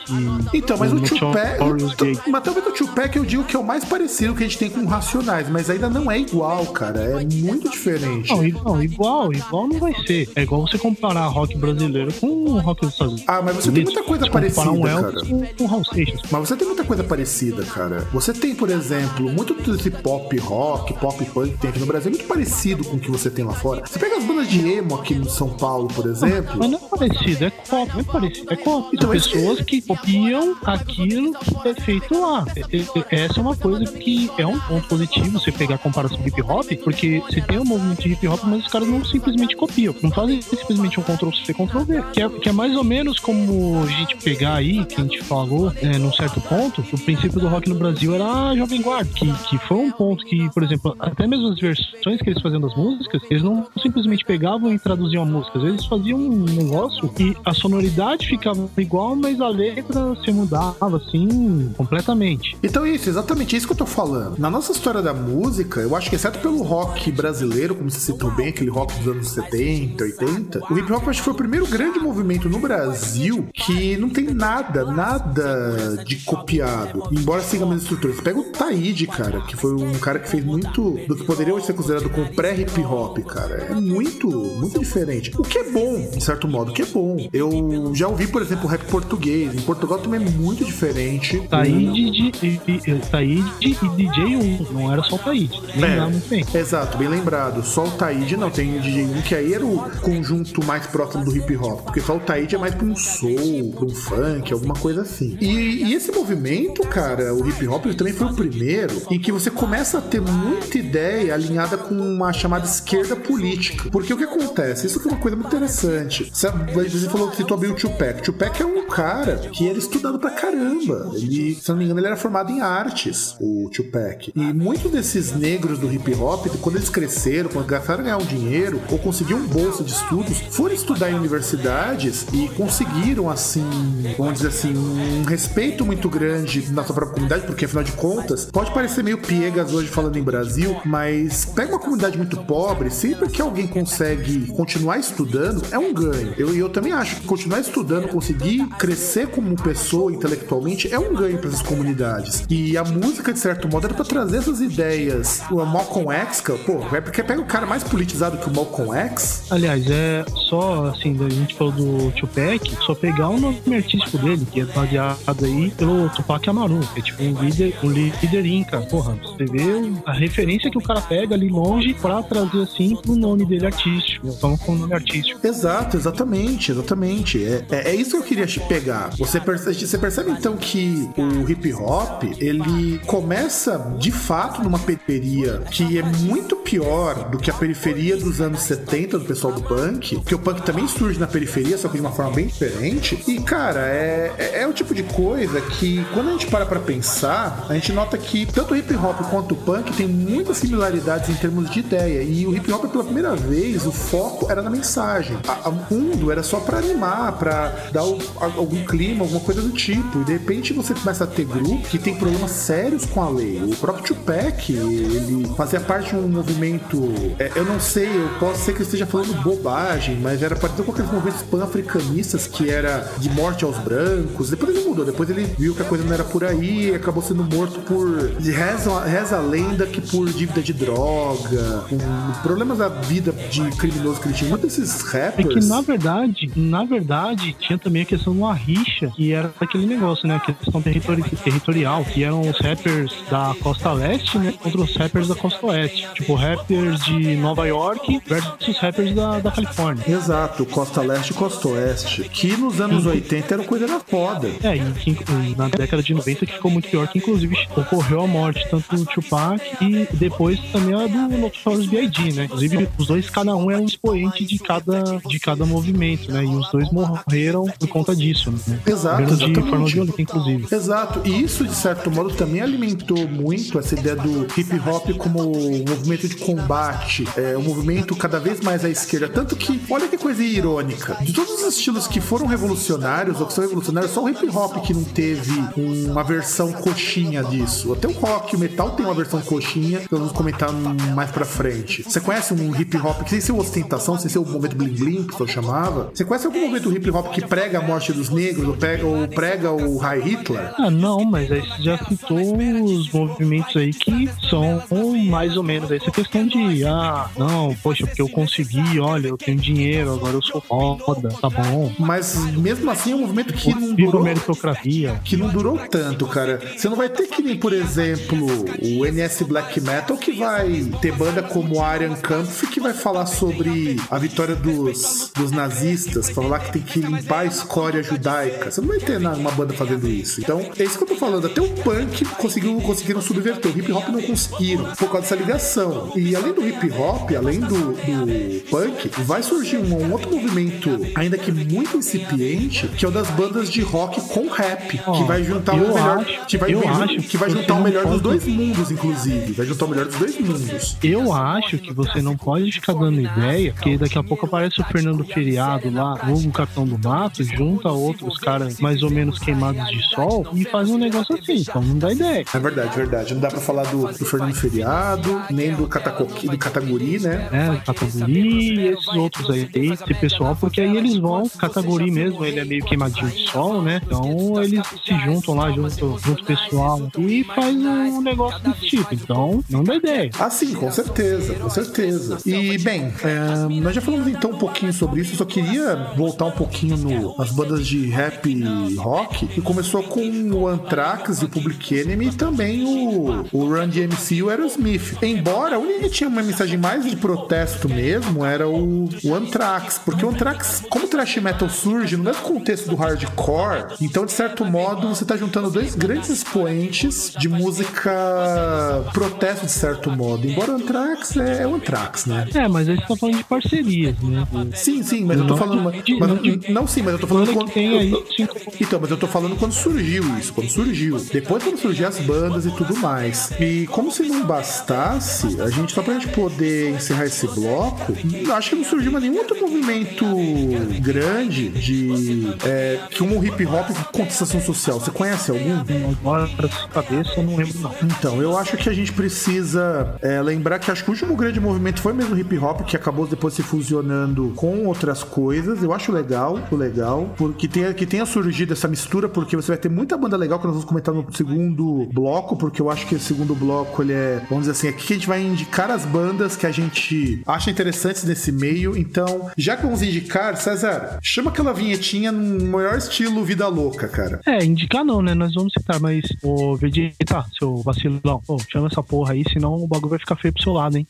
Então, mas o Tupac. Mas talvez o Tupac eu digo que é o mais parecido que a gente tem com Racionais, mas ainda não é igual, cara. É muito diferente. Não, não, igual, igual não vai ser. É igual você comparar rock brasileiro com rock dos Estados Unidos. Ah, mas você tem muita coisa Você um parecida, Elvis cara. com, com Raul Seixas. Mas você tem muita coisa parecida, cara. Você tem, por exemplo, muito desse pop rock, pop punk que tem aqui no Brasil, é muito parecido com o que você tem lá fora. Você pega as bandas de emo aqui em São Paulo, por exemplo. Mas não é parecido, é copy, não é parecido, é. Então, São esse- pessoas que copiam aquilo que é feito lá. É- é- Essa é uma coisa que é um ponto positivo você pegar a comparação do hip hop, porque você tem um movimento de hip hop, mas os caras não simplesmente copiam. Não fazem simplesmente um Ctrl-C, Ctrl-V. Que é, que é mais ou menos como a gente pegar aí, que a gente falou, é, num certo ponto, o princípio do rock no Brasil era a Jovem Guarda, que, que foi um ponto que, por exemplo, até mesmo as versões que eles faziam das músicas, eles não simplesmente pegavam e traduziam a música, eles faziam um negócio que a sonoridade ficava igual, mas a letra se mudava assim completamente. Então, isso, exatamente isso que eu tô falando. Na nossa história da música, eu acho que, exceto pelo rock brasileiro, como você citou bem, aquele rock dos anos 70, 80, o hip hop acho que foi o primeiro grande movimento no Brasil que não tem nada, nada de copiado. Embora siga a mesma estrutura. Você pega o Taíde, cara, que foi um cara que fez muito do que poderia hoje ser considerado como pré-hip hop, cara. É muito, muito diferente. O que é bom, de certo modo, o que é bom. Eu já ouvi, por exemplo, rap português. Em Portugal também é muito diferente. Taíde de, de, de- Taíde e DJ 1, não era só Taíde. Nem É. muito bem. Exato, bem lembrado. Só o Taíde não, tem o DJ1 que aí era o conjunto mais próximo do hip hop. Porque só o Taíde é mais pra um soul, pra um funk, alguma coisa assim. E, e esse movimento, cara, o hip hop ele também foi o primeiro em que você começa a ter muita ideia alinhada com uma chamada esquerda política. Porque o que acontece? Isso que é uma coisa muito interessante. Você falou que citou o Tupac. Tupac é um cara que era estudado pra caramba. Ele, se não me engano, ele era formado em artes, o Tupac. E muitos desses negros do hip hop, quando eles cresceram, quando gastaram ganhar um dinheiro ou conseguiram bolsa de estudos, foram estudar em universidades e conseguiram, assim, vamos dizer assim, um respeito muito grande na sua própria comunidade, porque afinal de contas, pode parecer meio piegas hoje falando em Brasil, mas pega uma comunidade muito pobre, sempre que alguém consegue continuar estudando, é um ganho. Eu, eu também acho que continuar estudando, conseguir crescer como pessoa intelectualmente, é um ganho para essas comunidades. E a música, de certo modo, era para trazer essas ideias. O Malcolm X, pô, é porque pega o cara mais politizado que o Malcolm X. Aliás, é só assim, a gente falou do Tupac, só pegar o nome artístico dele, que é baseado aí pelo Tupac Amaru, que é tipo um líder, um líder inca. Porra, você vê a referência que que o cara pega ali longe pra trazer assim pro nome dele artístico. Vamos com o nome artístico. Exato, exatamente, exatamente. É, é, é isso que eu queria te pegar. Você percebe, você percebe então que o hip hop ele começa de fato numa periferia que é muito pior do que a periferia dos anos 70 do pessoal do punk, que o punk também surge na periferia, só que de uma forma bem diferente. E cara, é, é, é o tipo de coisa que quando a gente para pra pensar, a gente nota que tanto o hip hop quanto o punk tem muitas similaridades em termos de ideia. E o hip hop, pela primeira vez, o foco era na mensagem. O mundo era só para animar, para dar o, algum clima, alguma coisa do tipo. E de repente você começa a ter grupos que tem problemas sérios com a lei. O próprio Tupac, ele fazia parte de um movimento. É, eu não sei, eu posso ser que eu esteja falando bobagem, mas era parecido com aqueles movimentos pan-africanistas que era de morte aos brancos. Depois ele mudou, depois ele viu que a coisa não era por aí acabou sendo morto por. Reza, reza a lenda que por dívida de droga, com problemas da vida de criminoso que ele tinha. Muitos desses rappers. É que na verdade, na verdade, tinha também a questão de uma rixa, que era aquele negócio, né? A questão territori territorial, que eram os rappers da costa leste, né? Contra os rappers da costa oeste. Tipo, rappers de Nova York versus rappers da, da Califórnia. Exato, costa leste e costa oeste. Que nos anos Sim. 80 era coisa da foda. É, e na década de 90 que ficou muito pior, que inclusive ocorreu a morte tanto do Tupac e depois também a do Notorious B.I.G., né? Inclusive, os dois, cada um é um expoente de cada, de cada movimento, né? E os dois morreram por conta disso, né? Exato, de forma violenta, inclusive. Exato, e isso, de certo modo, também alimentou muito essa ideia do hip hop como movimento de combate, é, um movimento cada vez mais à esquerda. Tanto que, olha que coisa irônica, de todos os estilos que foram revolucionários ou que são revolucionários, só o hip hop que não teve uma versão coxinha disso. Até o rock, o metal tem uma versão coxinha, vamos comentar mais pra frente. Você conhece um hip hop que sem ser ostentação, sem ser o movimento bling bling, que eu chamava? Você conhece algum movimento hip hop que prega a morte dos negros ou, pega, ou prega o High Hitler? Ah, não, mas aí você já citou os movimentos aí que são mais ou menos essa questão de, ah, não, poxa, porque eu consegui, olha, eu tenho dinheiro, agora eu sou foda, tá bom. Mas mesmo assim é um movimento que não durou. meritocracia. Que não durou tanto, cara. Você não vai ter que nem, por exemplo, o NS Black Metal que vai ter banda como Arian Kampf que vai falar sobre a vitória dos, dos nazistas, falar que tem que limpar a escória judaica. Você não vai ter uma banda fazendo isso. Então, é isso que eu tô falando. Até o punk conseguiu, conseguiram subverter. O hip hop não conseguiram por causa dessa ligação. E além do hip hop, além do, do punk, vai surgir um, um, outro movimento, ainda que muito incipiente, que é o das bandas de rock com rap, oh, que vai juntar o melhor. Acho, que vai, acho que vai juntar o melhor dos dois mundos, inclusive. Vai juntar o melhor dois mundos. Eu acho que você não pode ficar dando ideia, que daqui a pouco aparece o Fernando Feriado lá, o Capitão do Mato, junta outros caras mais ou menos queimados de sol e faz um negócio assim. Então não dá ideia. É verdade, verdade. Não dá pra falar do, do Fernando Feriado, nem do, Catacoqui, do Cataguri, né? É, do Cataguri e esses outros aí, esse pessoal, porque aí eles vão, Cataguri mesmo, ele é meio queimadinho de sol, né? Então eles se juntam lá, junto, junto pessoal e faz um negócio desse tipo. Então, não dá ideia. Ah, sim, com certeza, com certeza. E, bem, é, nós já falamos então um pouquinho sobre isso, eu só queria voltar um pouquinho no, nas bandas de rap e rock, que começou com o Anthrax e o Public Enemy e também o, o Run DMC e o Aerosmith. Embora a única que tinha uma mensagem mais de protesto mesmo era o, o Anthrax, porque o Anthrax, como o thrash metal surge no mesmo contexto do hardcore, então de certo modo você tá juntando dois grandes expoentes de música protesto de certo modo. Embora o Anthrax é, é o Anthrax, né? É, mas aí você tá falando de parcerias, né? Sim, sim, mas eu tô falando. Mas, não, sim, mas eu tô falando quando. Tem aí, então, mas eu tô falando quando surgiu isso, quando surgiu. Depois quando surgiu as bandas e tudo mais. E como se não bastasse, a gente, só pra gente poder encerrar esse bloco, acho que não surgiu mais nenhum outro movimento grande de. É, que um hip hop com contestação social. Você conhece algum? Agora, pra cabeça, eu não lembro, não. Então, eu acho que a gente precisa é, lembrar que acho que o último grande movimento foi mesmo hip hop, que acabou depois se fusionando com outras coisas. Eu acho legal, legal, porque tenha, que tenha surgido essa mistura, porque você vai ter muita banda legal que nós vamos comentar no segundo bloco, porque eu acho que o segundo bloco ele é, vamos dizer assim, aqui que a gente vai indicar as bandas que a gente acha interessantes nesse meio. Então, já que vamos indicar, César, chama aquela vinhetinha no maior estilo Vida Louca, cara. É, indicar não, né? Nós vamos citar, mas o Vegeta, seu vacilão, pô, chama essa porra aí, senão senão o bagulho vai ficar feio pro seu lado, hein?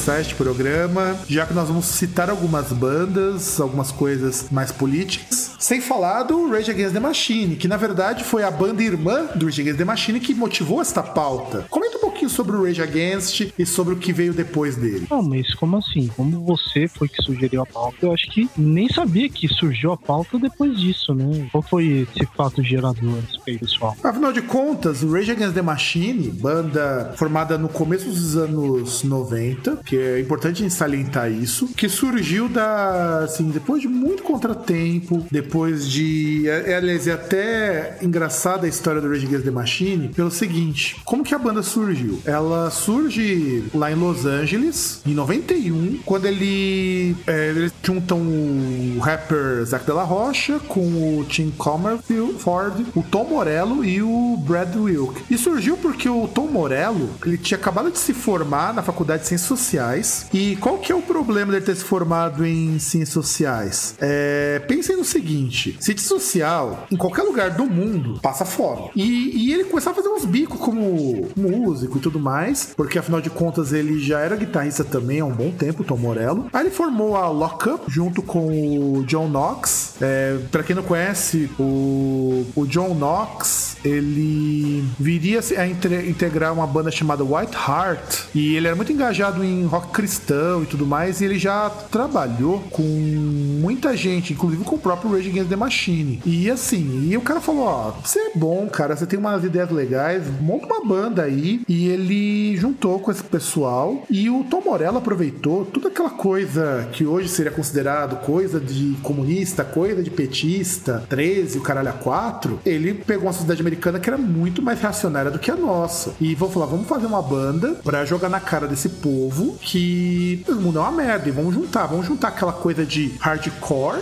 Começar este programa, já que nós vamos citar algumas bandas, algumas coisas mais políticas, sem falar do Rage Against the Machine, que na verdade foi a banda irmã do Rage Against the Machine que motivou esta pauta. Comenta um pouquinho sobre o Rage Against e sobre o que veio depois dele. Não, mas como assim? Como você foi que sugeriu a pauta? Eu acho que nem sabia que surgiu a pauta depois disso, né? Qual foi esse fato gerador a respeito, pessoal? Afinal de contas, Rage Against the Machine, banda formada no começo dos anos 90, que é importante salientar isso, que surgiu da, assim, depois de muito contratempo, depois de, é, é, aliás, é até engraçada a história do Rage Against the Machine, pelo seguinte, como que a banda surgiu? Ela surge lá em Los Angeles, em 91, quando ele, é, eles juntam o rapper Zac de la Rocha com o Tim Comerfield, Ford, o Tom Morello e o Brad Wilk. E surgiu porque o Tom Morello, ele tinha acabado de se formar na faculdade de Ciências Sociais. E qual que é o problema dele ter se formado em Ciências Sociais? É, pensem no seguinte: ciência social, em qualquer lugar do mundo, passa fome. E, e ele começou a fazer uns bicos como músico e tudo mais, porque afinal de contas ele já era guitarrista também há um bom tempo, Tom Morello. Aí ele formou a Lock Up junto com o John Knox. É, para quem não conhece, o, o John Knox ele viria a integrar uma banda chamada White Heart e ele era muito engajado em rock cristão e tudo mais e ele já trabalhou com muita gente, inclusive com o próprio Rage Against the Machine. E assim, e o cara falou: Ó, você é bom, cara, você tem umas ideias legais, monta uma banda aí. E ele juntou com esse pessoal e o Tom Morello aproveitou toda aquela coisa que hoje seria considerado coisa de comunista, coisa de petista, 13, o caralho a 4. Ele pegou uma sociedade americana que era muito mais reacionária do que a nossa. E vamos falar, vamos fazer uma banda pra jogar na cara desse povo que o mundo é uma merda. E vamos juntar, vamos juntar aquela coisa de hardcore,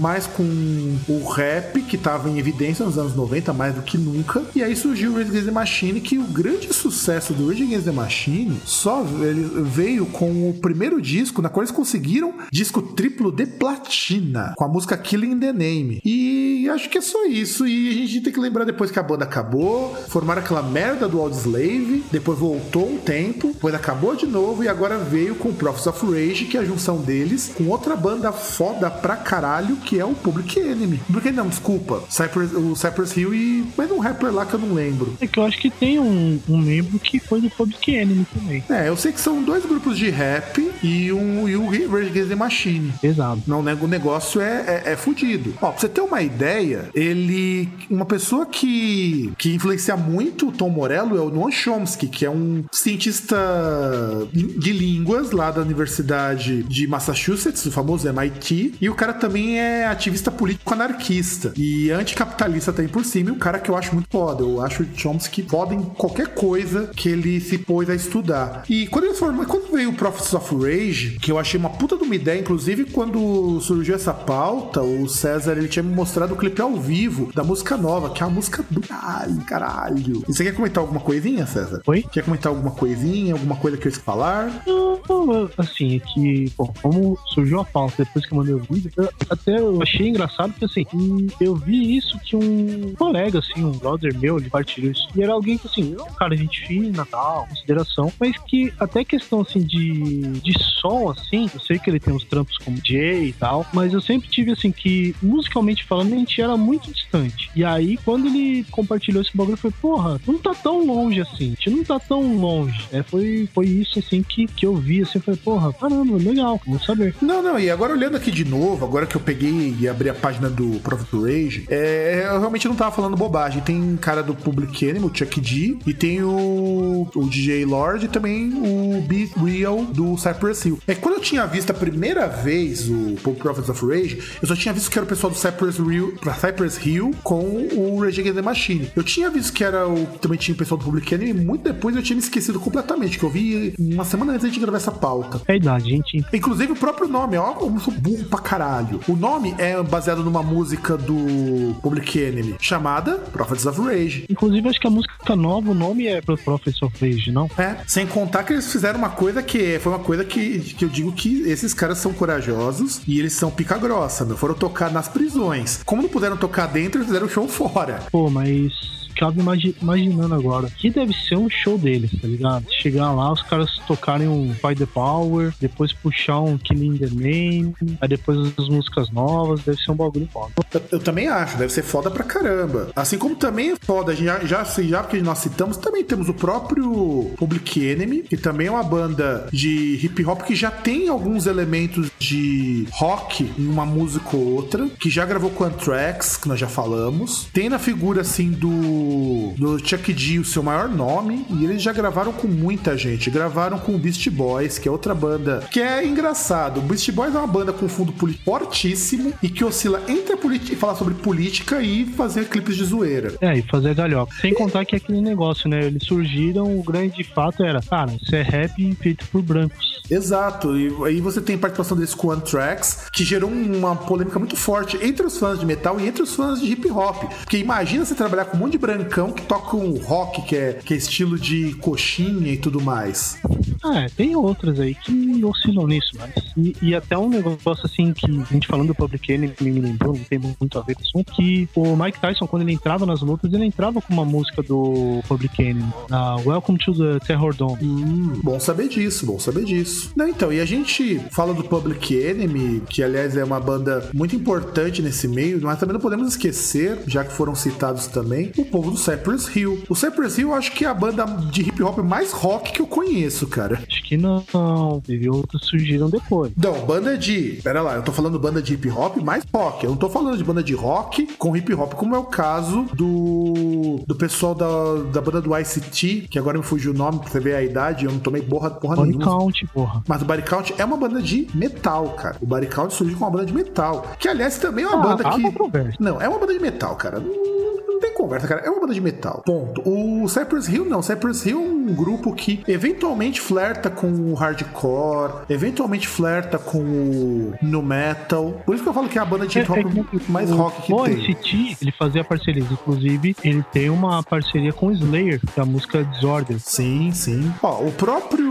mais com o rap que tava em evidência nos anos 90, mais do que nunca. E aí surgiu o Rage Against the Machine, que o grande sucesso do Rage Against the Machine só veio com o primeiro disco, na qual eles conseguiram disco triplo de platina, com a música Killing the Name. E acho que é só isso. E a gente tem que lembrar depois que a banda acabou, formaram aquela merda do Audioslave, depois voltou um tempo, depois acabou de novo e agora veio com o Prophets of Rage, que é a junção deles com outra banda foda pra caralho, que é o Public Enemy. Public Enemy, não, desculpa, Cypress, o Cypress Hill e mais um rapper lá que eu não lembro. É que eu acho que tem um, um membro que foi do Public Enemy também. É, eu sei que são dois grupos de rap e, um, e o Rage Against the Machine. Exato. Não, né, o negócio é, é, é fudido. Ó, pra você ter uma ideia, ele. Uma pessoa que, que influencia muito o Tom Morello é o Noam Chomsky, que é um cientista de línguas lá da Universidade de Massachusetts, o famoso MIT. E o cara também é ativista político anarquista e anticapitalista também por cima. E o cara que eu acho muito foda. Eu acho o Chomsky foda em qualquer coisa que ele se pôs a estudar. E quando ele formou, quando veio o Prophets of Rage, que eu achei uma puta de uma ideia, inclusive quando surgiu essa pauta, o César ele tinha me mostrado o clipe ao vivo da música nova, que é uma música do caralho, caralho. E você quer comentar alguma coisinha, César? Oi? Quer comentar alguma coisinha, alguma coisa que eu esqueci falar? Não, assim, é que, bom, como surgiu a pauta depois que eu mandei o vídeo, eu, até eu achei engraçado que, assim, eu vi isso que um colega, assim, um brother meu, ele partilhou isso. E era alguém que, assim, um cara, gente fina, tal, consideração, mas que até questão, assim, de, de som, assim, eu sei que ele tem uns trampos como DJ e tal, mas eu sempre tive, assim, que musicalmente falando, nem gente era muito distante. E aí, quando ele compartilhou esse bagulho, eu falei, porra, não tá tão longe assim, a gente não tá tão longe. É, foi, foi isso, assim, que, que eu vi, assim, eu falei, porra, caramba, legal, vamos saber. Não, não, e agora olhando aqui de novo, agora que eu peguei e abri a página do Prophet Rage, é, eu realmente não tava falando bobagem. Tem cara do Public Enemy, o Chuck D, e tem o, o DJ Lord e também o Be Real do Cypress Hill. É quando eu tinha visto a primeira vez o Prophets of Rage, eu só tinha visto que era o pessoal do Cypress Hill, Cypress Hill com o Rage Against the Machine. Eu tinha visto que era o também tinha o pessoal do Public Enemy, e muito depois eu tinha me esquecido completamente, que eu vi uma semana antes de gravar essa pauta. É a idade, gente. Inclusive o próprio nome, ó, eu sou burro pra caralho. O nome é baseado numa música do Public Enemy chamada Prophets of Rage. Inclusive, acho que a música nova, o nome é Prophets of Rage, não? É, sem contar que eles fizeram uma coisa que foi uma coisa que, que eu digo que esses caras são corajosos e eles são pica grossa, meu. Foram tocar nas prisões. Como não puderam tocar dentro, eles fizeram o show fora. Pô, mas ficava imaginando agora. Que deve ser um show deles, tá ligado? Chegar lá, os caras tocarem um Fight the Power, depois puxar um Killing the Name, aí depois as músicas novas, deve ser um bagulho foda. Eu, eu também acho, deve ser foda pra caramba. Assim como também é foda, já, já, já que nós citamos, também temos o próprio Public Enemy, que também é uma banda de hip hop que já tem alguns elementos de rock em uma música ou outra, que já gravou com Anthrax, que nós já falamos. Tem na figura assim do do, Chuck D o seu maior nome e eles já gravaram com muita gente. Gravaram com o Beast Boys, que é outra banda que é engraçado. O Beast Boys é uma banda com fundo político fortíssimo e que oscila entre falar sobre política e fazer clipes de zoeira. É, e fazer galhoca. Sem contar que é aquele negócio, né? Eles surgiram, o grande fato era, cara, isso é rap feito por brancos. Exato, e aí você tem participação deles com Anthrax, que gerou uma polêmica muito forte entre os fãs de metal e entre os fãs de hip hop. Porque imagina você trabalhar com um monte de brancão que toca um rock, que é, que é estilo de coxinha e tudo mais. Ah, é, tem outras aí que oscilam nisso, mas. E, e, até um negócio assim que a gente falando do Public Enemy me lembrou, não tem muito a ver com isso, que o Mike Tyson, quando ele entrava nas lutas, ele entrava com uma música do Public Enemy, a Welcome to the Terror Dome. Hum, bom saber disso, bom saber disso. Não, então, e a gente fala do Public Enemy, que aliás é uma banda muito importante nesse meio, mas também não podemos esquecer, já que foram citados também, o povo do Cypress Hill. O Cypress Hill, eu acho que é a banda de hip hop mais rock que eu conheço, cara. Acho que não. Teve outros surgiram depois. Não, banda de. Pera lá, eu tô falando banda de hip hop mais rock. Eu não tô falando de banda de rock com hip hop, como é o caso do. do pessoal da, da banda do ICT, que agora me fugiu o nome, pra você ver a idade, eu não tomei porra, porra Body nenhuma. Count, porra. Mas o Body Count é uma banda de metal, cara. O Body Count surgiu com uma banda de metal. Que, aliás, também é uma ah, banda que. Não, é uma banda de metal, cara não tem conversa, cara. É uma banda de metal. Ponto. O Cypress Hill não. Cypress Hill é um grupo que eventualmente flerta com o hardcore, eventualmente flerta com o no metal. Por isso que eu falo que é a banda de hip hop é, é mais rock que o tem. O NCT, ele fazia parcerias. Inclusive, ele tem uma parceria com o Slayer, que é a música Disorder. Sim, sim. Ó, o próprio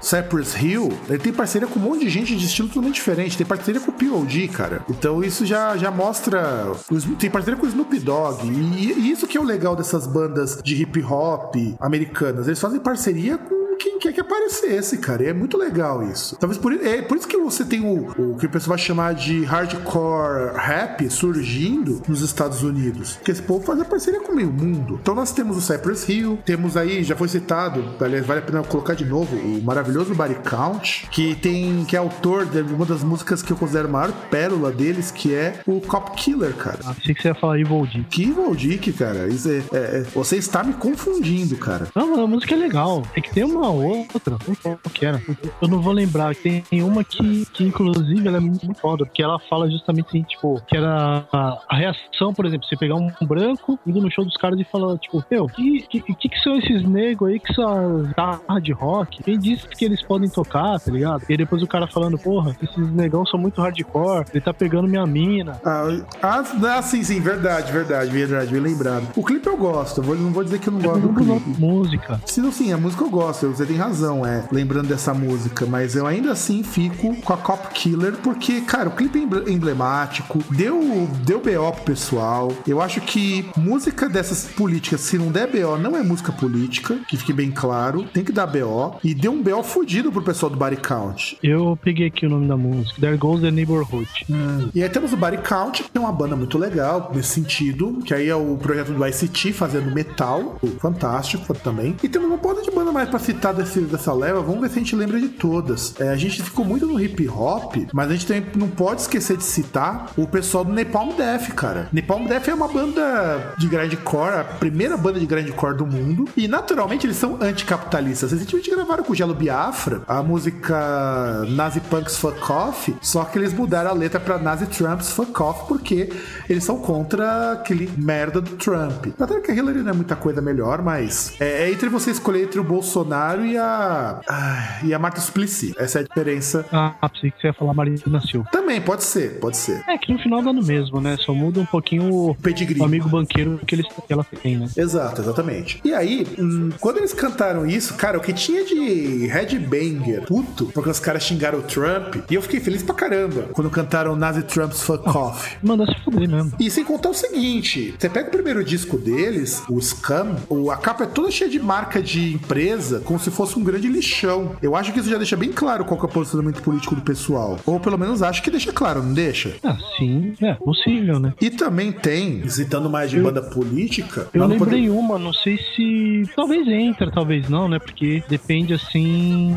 Cypress Hill, ele tem parceria com um monte de gente de estilo totalmente diferente. Tem parceria com o POD, cara. Então isso já, já mostra. Tem parceria com o Snoop Dogg. E, e isso que é o legal dessas bandas de hip hop americanas. Eles fazem parceria com quem quer que aparecesse, cara. E é muito legal isso. Talvez por, é por isso que você tem o, o que o pessoal vai chamar de hardcore rap surgindo nos Estados Unidos. Porque esse povo faz a parceria com o meio mundo. Então nós temos o Cypress Hill, temos aí, já foi citado, aliás, vale a pena colocar de novo, o maravilhoso Body Count, que tem, que é autor de uma das músicas que eu considero a maior pérola deles, que é o Cop Killer, cara. Ah, achei que você ia falar Evil Dick. Que Evil Dick, cara. É, é, é, você está me confundindo, cara. Não, a música é legal. Tem que ter uma outra, qual que era? Eu não vou lembrar. Tem uma que, que inclusive, ela é muito foda, porque ela fala justamente assim, tipo, que era a, a reação, por exemplo, você pegar um branco, indo no show dos caras e falar, tipo, meu, que, que, que, que são esses negros aí que são guitarra de rock? Quem disse que eles podem tocar, tá ligado? E depois o cara falando, porra, esses negão são muito hardcore, ele tá pegando minha mina. Ah, ah, ah sim, sim, verdade, verdade, verdade, bem lembrado. O clipe eu gosto, eu vou, não vou dizer que eu não gosto do clipe. Música. Sim, sim, a música eu gosto. Eu você tem razão, é, lembrando dessa música, mas eu ainda assim fico com a Cop Killer, porque, cara, o clipe é emblemático, deu, deu BO pro pessoal. Eu acho que música dessas políticas, se não der BO, não é música política, que fique bem claro, tem que dar BO. E deu um BO fudido pro pessoal do Body Count. Eu peguei aqui o nome da música, There Goes the Neighborhood. Hum. E aí temos o Body Count, que é uma banda muito legal nesse sentido, que aí é o projeto do ICT fazendo metal, fantástico também. E temos uma banda de banda mais pra citar desse, dessa leva, vamos ver se a gente lembra de todas. É, a gente ficou muito no hip hop, mas a gente também não pode esquecer de citar o pessoal do Napalm Death, cara. Napalm Death é uma banda de grindcore, a primeira banda de grindcore do mundo, e naturalmente eles são anticapitalistas. Recentemente gravaram com o Gelo Biafra a música Nazi Punks Fuck Off, só que eles mudaram a letra pra Nazi Trumps Fuck Off porque eles são contra aquele merda do Trump. Até que a Hillary não é muita coisa melhor, mas é, é entre você escolher entre o Bolsonaro e a. Ah, e a Marta Suplicy. Essa é a diferença. Ah, pensei que você ia falar Marina Silva. Também, pode ser, pode ser. É que no final dá no mesmo, né? Só muda um pouquinho o, Pedigree. o amigo banqueiro que, eles, que ela tem, né? Exato, exatamente. E aí, hum, quando eles cantaram isso, cara, o que tinha de headbanger puto, porque os caras xingaram o Trump, e eu fiquei feliz pra caramba quando cantaram Nazi Trump's Fuck Off. Manda se fuder mesmo. E sem contar o seguinte: você pega o primeiro disco deles, o Scam, a capa é toda cheia de marca de empresa, como se fosse um grande lixão. Eu acho que isso já deixa bem claro qual que é o posicionamento político do pessoal. Ou pelo menos acho que deixa claro, não deixa? Ah, sim, é possível, né? E também tem, citando mais de banda política. Eu não lembrei podemos- uma, não sei se. Talvez entra, talvez não, né? Porque depende assim.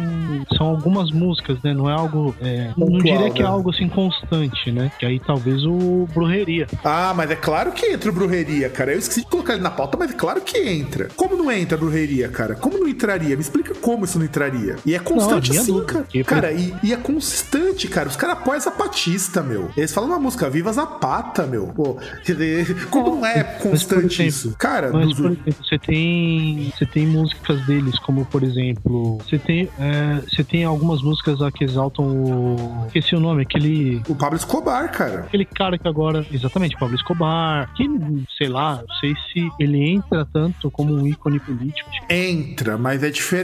São algumas músicas, né? Não é algo. é, não Pontual, diria que é né? algo assim constante, né? Que aí talvez o Brujeria. Ah, mas é claro que entra o Brujeria, cara. Eu esqueci de colocar ele na pauta, mas é claro que entra. Como não entra Brujeria, cara? Como não entraria? Me explica como isso não entraria. E é constante minha assim, cara. Cara, e, e é constante, cara. Os caras apoiam Zapatista, meu. Eles falam uma música Viva Zapata, meu. Pô, <laughs> como não é Mas, constante exemplo, isso? Cara, Mas, por exemplo, você tem, você tem músicas deles, como por exemplo, você tem, é, você tem algumas músicas lá que exaltam o. Esqueci o nome, aquele. o Pablo Escobar, cara. Aquele cara que agora. Exatamente, Pablo Escobar. Que, sei lá, não sei se ele entra tanto como um ícone político. Entra, mas é diferente.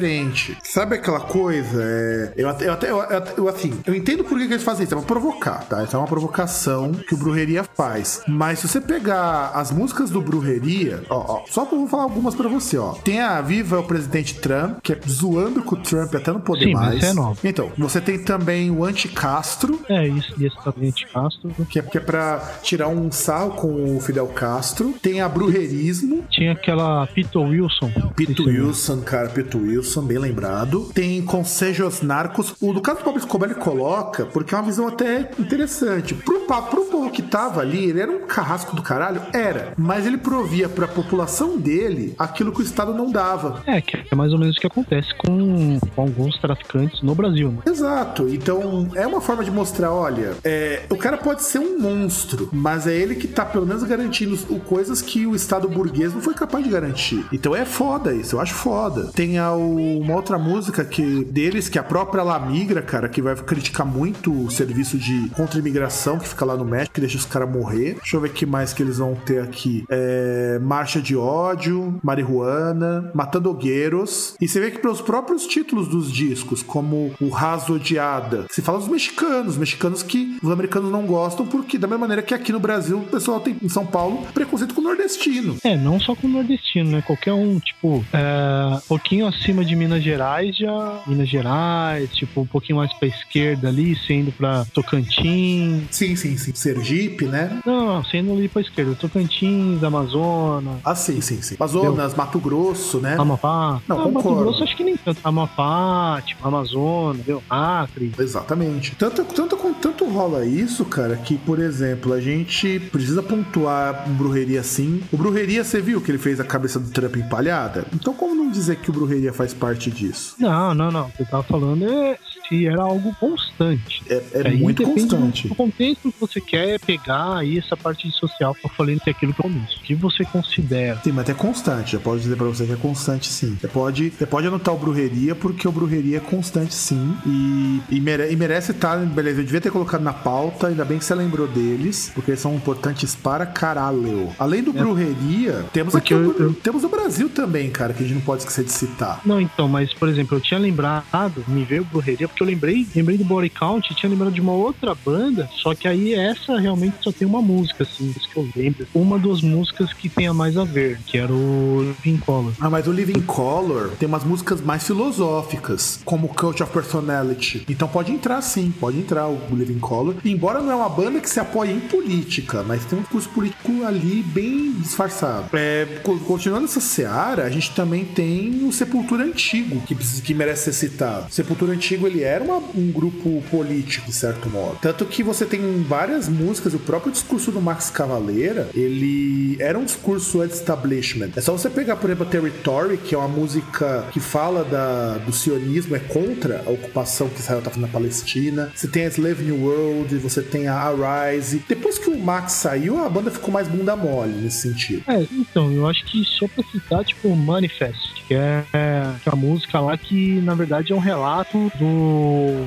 Sabe aquela coisa? É, eu até, eu, até- eu, eu- assim, eu entendo por que, que eles fazem isso. É pra provocar, tá? Isso é uma provocação que o Brujeria faz. Mas se você pegar as músicas do Brujeria, ó, ó, só que eu vou falar algumas pra você, ó. Tem a Viva o Presidente Trump, que é zoando com o Trump até não poder Sim, mais. isso é novo. Então, você tem também o Anti-Castro, É, isso, e esse também de Castro. que é, que é pra tirar um sarro com o Fidel Castro. Tem a Brujerismo, Tinha aquela Pito Wilson. Pito Wilson, cara, Pito Wilson, bem lembrado. Tem Consejos Narcos. O do caso do Pablo Escobar ele coloca, porque é uma visão até interessante. Pro, pro povo que tava ali, ele era um carrasco do caralho? Era. Mas ele provia pra população dele aquilo que o Estado não dava. É, que é mais ou menos o que acontece com, com alguns traficantes no Brasil, né? Exato. Então, é uma forma de mostrar, olha, é, o cara pode ser um monstro, mas é ele que tá pelo menos garantindo coisas que o Estado burguês não foi capaz de garantir. Então é foda isso, eu acho foda. Tem a, o- uma outra música que deles, que é a própria La Migra, cara, que vai criticar muito o serviço de contra-imigração que fica lá no México, que deixa os caras morrer. Deixa eu ver o que mais que eles vão ter aqui. É, Marcha de ódio, Marihuana, Matando Guerreiros. E você vê que pelos próprios títulos dos discos, como o Raso Odiada, se fala dos mexicanos, mexicanos que os americanos não gostam, porque da mesma maneira que aqui no Brasil o pessoal tem em São Paulo preconceito com o nordestino. É, não só com o nordestino, né? Qualquer um, tipo, é, pouquinho acima de Minas Gerais, já. Minas Gerais, tipo, um pouquinho mais pra esquerda ali, sendo pra Tocantins. Sim, sim, sim. Sergipe, né? Não, sendo ali pra esquerda. Tocantins, Amazonas, Ah, sim, sim, sim. Amazonas, Mato Grosso, né? Amapá. Não, Ah, Mato. Grosso acho que nem tanto. Amapá, tipo, Amazonas, entendeu? Acre. Exatamente. Tanto, tanto, tanto rola isso, cara, que, por exemplo, a gente precisa pontuar um Brujeria assim. O Brujeria, você viu que ele fez a cabeça do Trump empalhada? Então, como não dizer que o Brujeria faz parte disso? Não, não, não. O que eu tava falando é era algo constante. É, é Aí muito constante. Do contexto que você quer pegar aí essa parte social. Eu falei que é aquilo que eu começo. O que você considera? Sim, mas é constante. Eu posso dizer pra você que é constante, sim. Você pode, você pode anotar o Brujeria, porque o Brujeria é constante, sim. E, e, mere- e merece estar. Beleza, eu devia ter colocado na pauta, ainda bem que você lembrou deles, porque eles são importantes para caralho. Além do Brujeria, temos Porque aqui o, eu- eu- temos o Brasil também, cara, que a gente não pode esquecer de citar. Não, então, mas, por exemplo, eu tinha lembrado, me veio Brujeria, porque eu lembrei, lembrei do Body Count tinha lembrado de uma outra banda, só que aí essa realmente só tem uma música, assim, isso que eu lembro. Uma das músicas que tem a mais a ver, que era o Living Color. Ah, mas o Living Color tem umas músicas mais filosóficas, como Cult of Personality. Então pode entrar sim, pode entrar o Living Color. Embora não é uma banda que se apoie em política, mas tem um discurso político ali bem disfarçado. É, co- continuando essa seara, a gente também tem o Sepultura Antigo, que, que merece ser citado. Sepultura Antigo, ele era uma- um grupo político, de certo modo. Tanto que você tem várias músicas, o próprio discurso do Max Cavaleira, ele era um discurso anti-establishment. É só você pegar, por exemplo, Territory, que é uma música que fala da, do sionismo, é contra a ocupação que Israel tá fazendo na Palestina. Você tem a Slave New World, você tem a Arise. Depois que o Max saiu, a banda ficou mais bunda mole nesse sentido. É, então, eu acho que só pra citar, tipo, Manifest, que é, que é a música lá que, na verdade, é um relato do,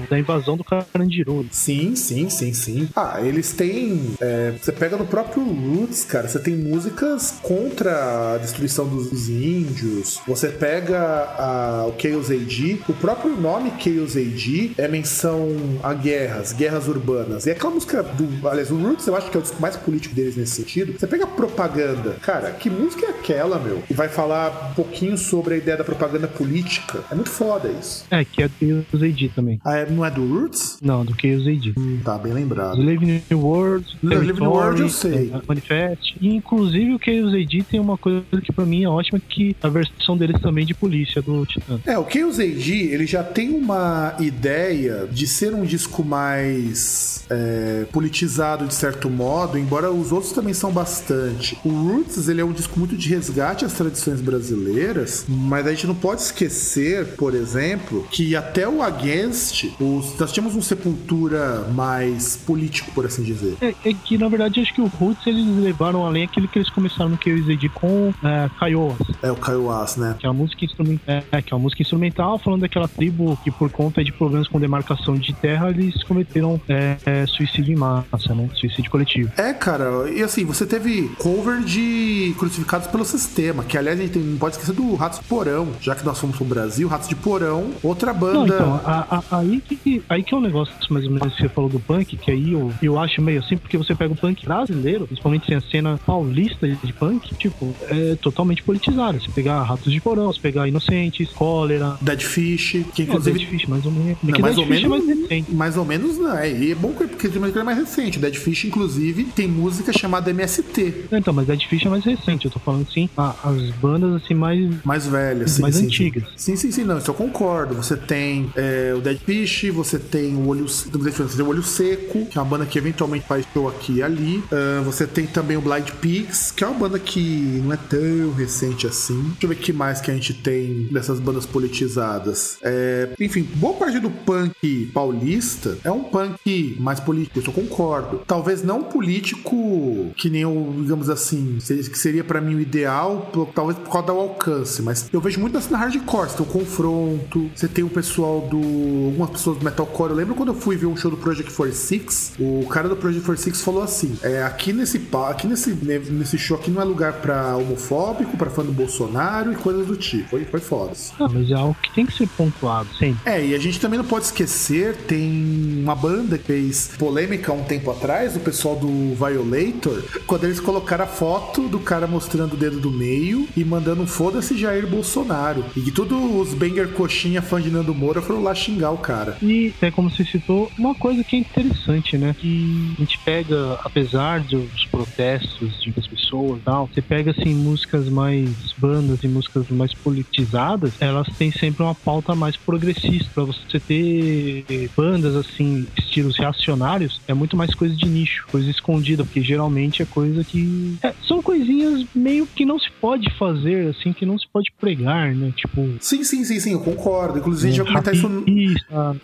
da invasão do Carandiru. Sim, sim, sim, sim. Ah, eles têm. é, você pega no próprio Roots, cara, você tem músicas contra a destruição dos, índios. Você pega a- o Chaos AD, o próprio nome Chaos AD é menção a guerras, guerras urbanas. E aquela música do. Aliás, o Roots eu acho que é o disco mais político deles nesse sentido. Você pega a propaganda. Cara, que música é aquela, meu? E vai falar um pouquinho sobre a ideia da propaganda política. É muito foda isso. É, que é Chaos AD também. Ah, é- não é do Roots? Não, do Chaos AD. Tá bem lembrado. Live New World, Live New World eu sei. é, Manifest. E, inclusive, o Chaos AD tem uma coisa que pra mim é ótima, que a versão deles também de polícia do Titã. É, o Chaos AD, ele já tem uma ideia de ser um disco mais é, politizado de certo modo, embora os outros também são bastante. O Roots, ele é um disco muito de resgate às tradições brasileiras, mas a gente não pode esquecer, por exemplo, que até o Against, os, nós tínhamos um Sepultura mais político, por assim dizer. É, é que, na verdade, acho que o Roots eles levaram além aquilo que eles começaram no AD com é, Kiowas. É o Caio As, né? que é uma música instrumental, é, que é uma música instrumental falando daquela tribo que por conta de problemas com demarcação de terra eles cometeram é, é, suicídio em massa, né? Suicídio coletivo. É, cara, e assim, você teve cover de Crucificados pelo Sistema, que aliás a gente não pode esquecer do Ratos de Porão, já que nós fomos pro Brasil, Ratos de Porão, outra Não, banda. então, a- a- aí, que, aí que é um negócio mais ou menos que você falou do punk, que aí eu, eu acho meio assim, porque você pega o punk brasileiro, principalmente assim, a cena paulista de punk, tipo, é totalmente politizada. Você pegar Ratos de Porão, você pegar Inocentes, Cólera, Dead Fish, que é, inclusive. Dead Fish, mais ou menos. Não, É mais Dead ou Fish é menos. mais recente. mais ou menos, não. É, e é bom que- porque coisa mais recente. O Dead Fish, inclusive, tem música chamada MST, Então, mas Dead Fish é mais recente, eu tô falando assim, a- as bandas assim mais mais velha, sim, Mais sim, antigas. Sim, sim, sim, não, isso eu concordo. Você tem é, o Dead Fish, você tem o Olho, você tem o Olho Seco, que é uma banda que eventualmente faz show aqui e ali. Ah, você tem também o Blind Pigs, que é uma banda que não é tão recente assim. Deixa eu ver o que mais que a gente tem dessas bandas politizadas. É, enfim, boa parte do punk paulista é um punk mais político, isso eu concordo. Talvez não político que nem o, digamos assim, que seria pra mim o ideal, talvez por causa do alcance, mas eu vejo muito assim na hardcore. Você tem o confronto, você tem o pessoal do. Algumas pessoas do metalcore. Eu lembro quando eu fui ver um show do Project 46, o cara do Project 46 falou assim: é, aqui nesse aqui nesse, nesse show aqui não é lugar pra homofóbico, pra fã do Bolsonaro e coisas do tipo. Foi, foi foda. Ah, mas é algo que tem que ser pontuado, sempre. É, e a gente também não pode esquecer, tem uma banda que fez polêmica há um tempo atrás, o pessoal do Violator, quando eles colocaram a foto do cara mostrando o dedo do meio e mandando um foda-se Jair Bolsonaro. E que todos os banger coxinha fã de Nando Moura foram lá xingar o cara. E é como você citou, uma coisa que é interessante, né? Que a gente pega, apesar dos protestos de muitas pessoas e tal, você pega assim músicas mais bandas e músicas mais politizadas, elas têm sempre uma pauta mais progressista para você ter bandas assim assistir os reacionários é muito mais coisa de nicho, coisa escondida, porque geralmente é coisa que. É, são coisinhas meio que não se pode fazer, assim, que não se pode pregar, né? Tipo. Sim, sim, sim, sim, eu concordo. Inclusive, a gente vai comentar isso.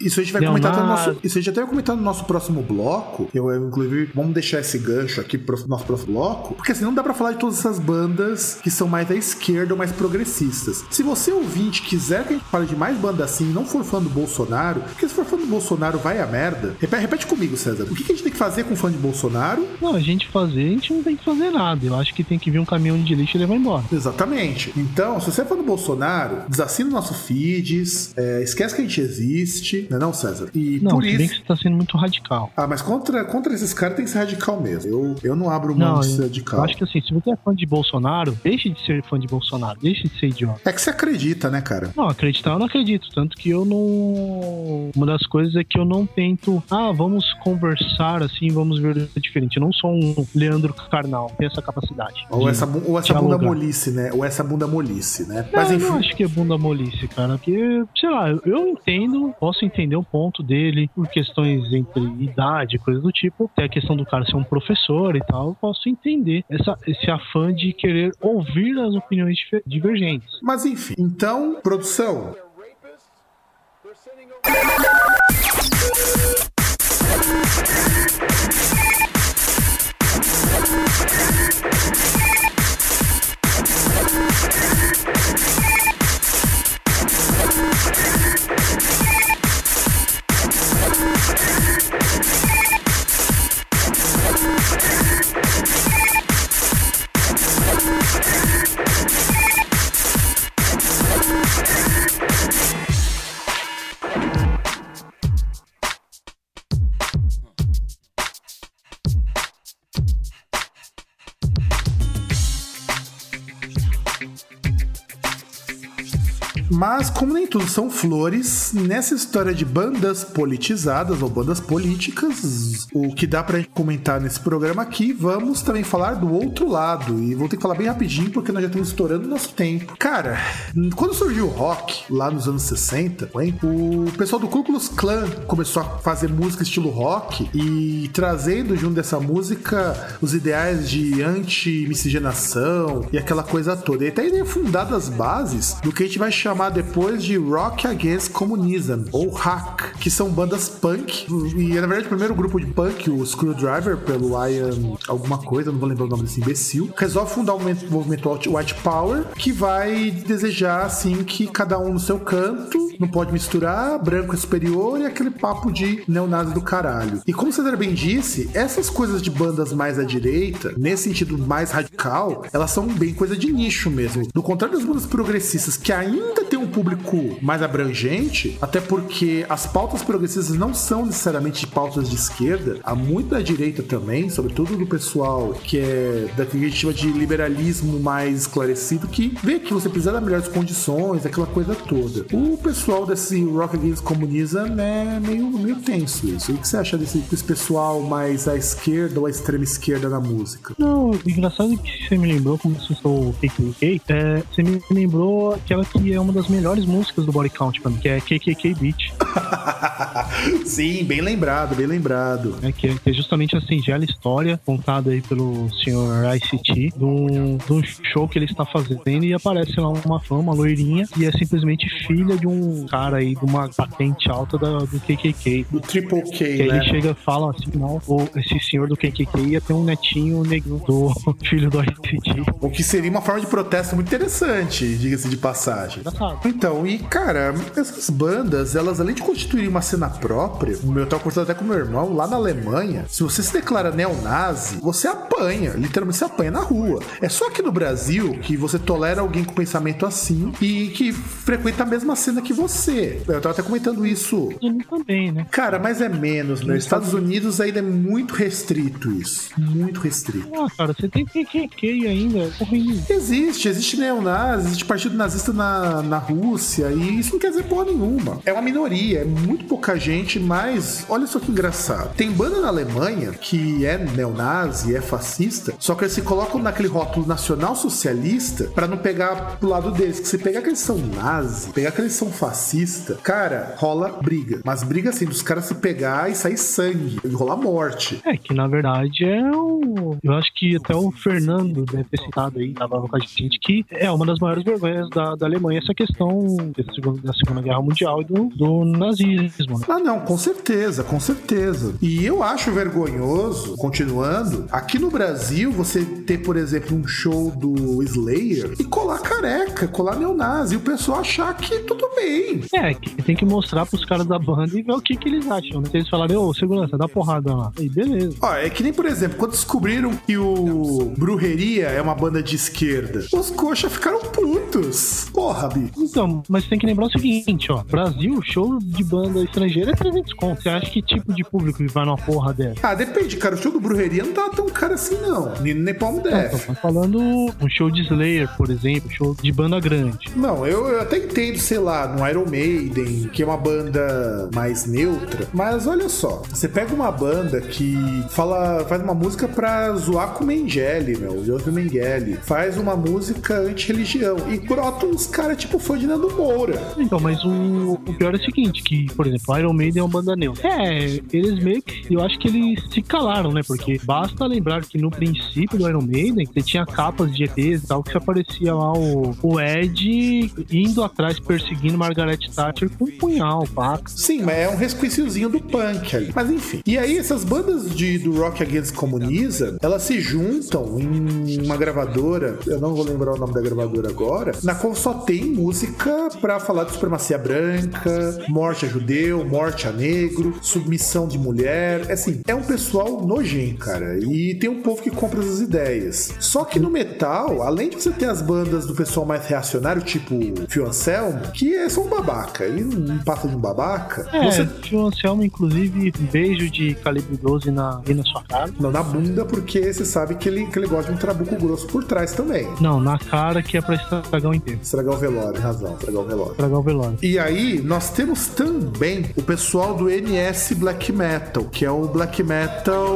Isso a gente vai comentar no nosso. Isso a gente até vai comentar no nosso próximo bloco. Eu, inclusive, vamos deixar esse gancho aqui pro nosso próximo bloco. Porque assim, não dá pra falar de todas essas bandas que são mais da esquerda ou mais progressistas. Se você ouvinte quiser que a gente fale de mais bandas assim e não for fã do Bolsonaro, porque se for fã do Bolsonaro, vai a merda. Repete, repete comigo, César. O que a gente tem que fazer com fã de Bolsonaro? Não, a gente fazer, a gente não tem que fazer nada. Eu acho que tem que vir um caminhão de lixo e levar embora. Exatamente. Então, se você é fã do Bolsonaro, desassina o nosso feeds, é, esquece que a gente existe, não é não, César? E não, por isso... bem que você tá sendo muito radical. Ah, mas contra, contra esses caras tem que ser radical mesmo. Eu, eu não abro mão não, de ser radical. Eu acho que assim, se você é fã de Bolsonaro, deixe de ser fã de Bolsonaro, deixe de ser idiota. É que você acredita, né, cara? Não, acreditar eu não acredito. Tanto que eu não. Uma das coisas é que eu não tento. Ah, vamos conversar assim, vamos ver diferente. Eu não sou um Leandro Carnal, tenho essa capacidade. Ou essa, ou essa bunda molice, né? Ou essa bunda molice, né? Mas enfim. Eu não acho que é bunda molice, cara. Porque, sei lá, eu entendo, posso entender o ponto dele por questões entre idade, coisa do tipo. Tem a questão do cara ser um professor e tal. Eu posso entender essa, esse afã de querer ouvir as opiniões divergentes. Mas enfim, então, produção. Mas, como nem tudo são flores, nessa história de bandas politizadas ou bandas políticas, o que dá pra comentar nesse programa aqui, vamos também falar do outro lado. E vou ter que falar bem rapidinho porque nós já estamos estourando nosso tempo. Cara, quando surgiu o rock, lá nos anos 60, hein, o pessoal do Klux Klan começou a fazer música estilo rock e trazendo junto dessa música os ideais de anti-miscigenação e aquela coisa toda. E até fundado as bases do que a gente vai chamar depois de Rock Against Communism, ou Hack, que são bandas punk. E na verdade o primeiro grupo de punk, o Screwdriver, pelo Ian alguma coisa, não vou lembrar o nome desse imbecil, resolve fundar um movimento White Power que vai desejar assim que cada um no seu canto não pode misturar, branco é superior e aquele papo de neonazi do caralho. E como o César bem disse, essas coisas de bandas mais à direita, nesse sentido mais radical, elas são bem coisa de nicho mesmo. Do contrário das bandas progressistas, que ainda tem um público mais abrangente, até porque as pautas progressistas não são necessariamente pautas de esquerda, há muito da direita também, sobretudo do pessoal que é daquele que a gente chama de liberalismo mais esclarecido, que vê que você precisa das melhores condições, aquela coisa toda. O pessoal desse Rock Against Communism é meio, meio tenso isso. O que você acha desse, desse pessoal mais à esquerda ou à extrema esquerda na música? Não, engraçado que você me lembrou, como você falou KKK, é, você me lembrou aquela que é uma das melhores músicas do Body Count pra mim, que é KKK Beat. <laughs> Sim, bem lembrado, bem lembrado. É, que, é, que é justamente a singela história contada aí pelo senhor ICT de um, de um show que ele está fazendo e aparece lá uma fã, uma loirinha, e é simplesmente filha de um cara aí de uma patente alta da, do KKK. Do Triple K, que né? ele chega e fala assim, não, esse senhor do KKK ia ter um netinho negro do <laughs> filho do ICT. O que seria uma forma de protesto muito interessante, diga-se de passagem. Então, e cara, essas bandas, elas além de constituírem uma cena própria, eu tava conversando até com meu irmão, lá na Alemanha, se você se declara neonazi, você apanha, literalmente você apanha na rua. É só aqui no Brasil que você tolera alguém com pensamento assim e que frequenta a mesma cena que você. Eu tava até comentando isso. também, né? Cara, mas é menos, né? Estados Unidos ainda é muito restrito isso. Muito restrito. Ah, cara, você tem KKK ainda. É existe, existe neonazi, existe partido nazista na, na Rússia, e isso não quer dizer porra nenhuma. É uma minoria, é muito pouca gente, mas olha só que engraçado. Tem banda na Alemanha que é neonazi, é fascista, só que eles se colocam naquele rótulo nacional socialista para não pegar pro lado deles. Que se pegar que eles são nazi, pegar que eles são fascista, cara, rola briga. Mas briga assim, dos caras se pegar e sair sangue, e rolar morte. É, que na verdade é o. Eu acho que até o Fernando deve ter citado aí, tava com a gente, que é uma das maiores vergonhas da, da Alemanha essa questão da Segunda, da segunda Guerra Mundial e do, do nazismo. Né? Ah, não, com certeza, com certeza. E eu acho vergonhoso, continuando, aqui no Brasil, você ter, por exemplo, um show do Slayer e colar careca, colar neonazi, e o pessoal achar que tudo bem. É, que tem que mostrar pros caras da banda e ver o que, que eles acham. Né? Eles falarem, ô, segurança, dá porrada lá. Aí, beleza. Ó, é que nem, por exemplo, quando descobriram que o Brujeria é uma banda de esquerda, os coxas ficaram putos. Porra, bicho. Então, mas tem que lembrar o seguinte, ó. Brasil, show de banda estrangeira é 300 conto. Você acha que tipo de público vai numa porra dessa? Ah, depende, cara. O show do Brujeria não tá tão caro assim, não. Nem, nem Palm Death. Não, tô falando um show de Slayer, por exemplo, show de banda grande. Não, eu, eu até entendo, sei lá, no Iron Maiden, que é uma banda mais neutra. Mas olha só, você pega uma banda que fala, faz uma música pra zoar com o Mengele, meu, o José Mengele. Faz uma música anti-religião. E brota uns caras tipo fã de Nando Moura. Então, mas o, o pior é o seguinte, que, por exemplo, Iron Maiden é uma banda neutra. É, eles meio que, eu acho que eles se calaram, né? Porque basta lembrar que no princípio do Iron Maiden, você tinha capas de ETs e tal, que aparecia lá o, o Ed indo atrás, perseguindo Margaret Thatcher com um punhal, pá. Sim, mas é um resquíciozinho do punk ali. Mas enfim. E aí, essas bandas de, do Rock Against Communism, elas se juntam em uma gravadora, eu não vou lembrar o nome da gravadora agora, na qual só tem música pra falar de supremacia branca, morte a judeu, morte a negro, submissão de mulher. Assim, é um pessoal nojento, cara. E tem um povo que compra essas ideias. Só que no metal, além de você ter as bandas do pessoal mais reacionário, tipo Fio Anselmo, que é só um babaca, ele não passa de um babaca. É, Você Fio Anselmo, inclusive, um beijo de calibre 12 na, na sua cara. não na bunda, porque você sabe que ele, que ele gosta de um trabuco grosso por trás também. Não, na cara que é pra estragar o inteiro. Estragar o velório, razão, estragar o velório. Estragar o velório. E aí, nós temos também o pessoal do NS Black Metal, que é o Black Metal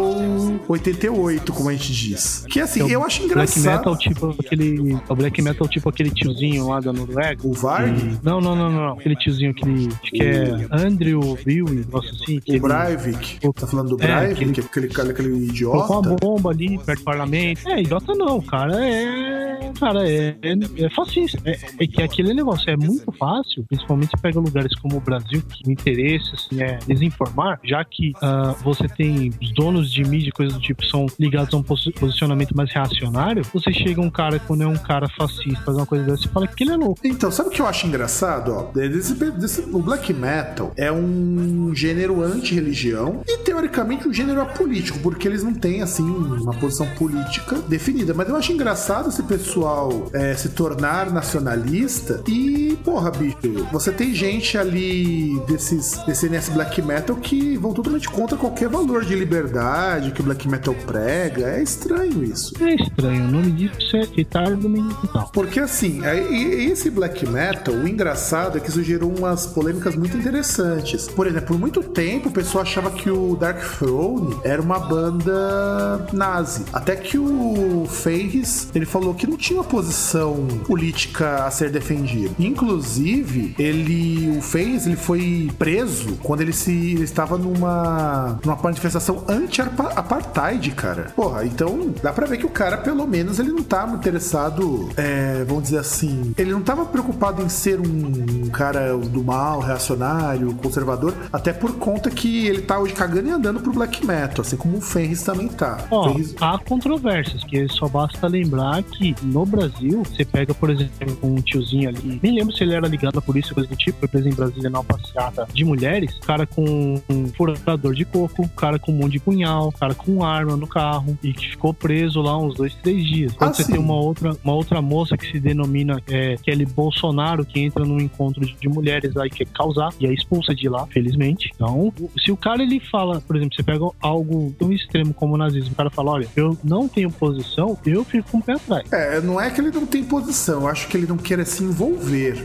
88, como a gente diz. Que assim, eu acho Black engraçado. Metal, tipo aquele. O Black Metal, tipo aquele tiozinho lá da Noruega. O Varg, Não, não, não, não. Aquele tiozinho, aquele. Acho que é Andrew Bill, nossa assim. que o ele Breivik. Tá falando do É, Breivik, aquele, aquele, aquele Colocou idiota. uma bomba ali perto do parlamento. É, idiota não, o cara é. Cara, é, é, é fascista. É, é que aquele negócio é muito fácil, principalmente se pega lugares como o Brasil, que o interesse assim, é desinformar, já que ah, você tem os donos de mídia, e coisas do tipo, são ligados a um posi- posicionamento mais reacionário. Você chega um cara, quando é um cara fascista, faz uma coisa dessa, você fala que ele é louco. Então, sabe o que eu acho engraçado? Ó, Desse- desse- o black metal é um gênero anti-religião e, teoricamente, um gênero apolítico, porque eles não têm, assim, uma posição política definida. Mas eu acho engraçado esse pessoal é, se tornar nacionalista e, porra, bicho, você tem gente ali desses, desse NS black metal que vão totalmente contra qualquer valor de liberdade que o black metal prega. É estranho isso. É estranho, o nome disso é retardo mental. Porque assim, é- esse black metal, o engraçado é que isso gerou umas polêmicas muito interessantes. Por exemplo, por muito tempo o pessoal achava que o Dark Throne era uma banda nazi. Até que o Fenris, ele falou que não tinha uma posição política a ser defendida. Inclusive, ele, o Fenris, ele foi preso quando ele se ele estava numa numa manifestação anti-apartheid, cara. Porra, então dá pra ver que o cara, pelo menos, ele não tá interessado, é, vamos dizer assim, ele não tava preocupado em ser um cara do mal, reacionário, conservador, até por conta que ele tá hoje cagando e andando pro black metal, assim como o Fenris também tá. Ó, Fenris- há controvérsias, que só basta lembrar que no Brasil, você pega, por exemplo, um tiozinho ali, nem lembro se ele era ligado à polícia, coisa do tipo, foi preso em Brasília numa passeata de mulheres, cara com um furador de coco, cara com um monte de punhal, cara com arma no carro, e que ficou preso lá uns dois, três dias. Quando Ah, você sim. tem uma outra, uma outra moça que se denomina é, Kelly Bolsonaro, que entra num encontro de, de mulheres aí, quer causar, e é expulsa de lá, felizmente. Então, se o cara ele fala, por exemplo, você pega algo tão extremo como o nazismo, o cara fala, olha, eu não tenho posição, eu fico com o pé atrás. É, é, não é que ele não tem posição, eu acho que ele não queira se envolver.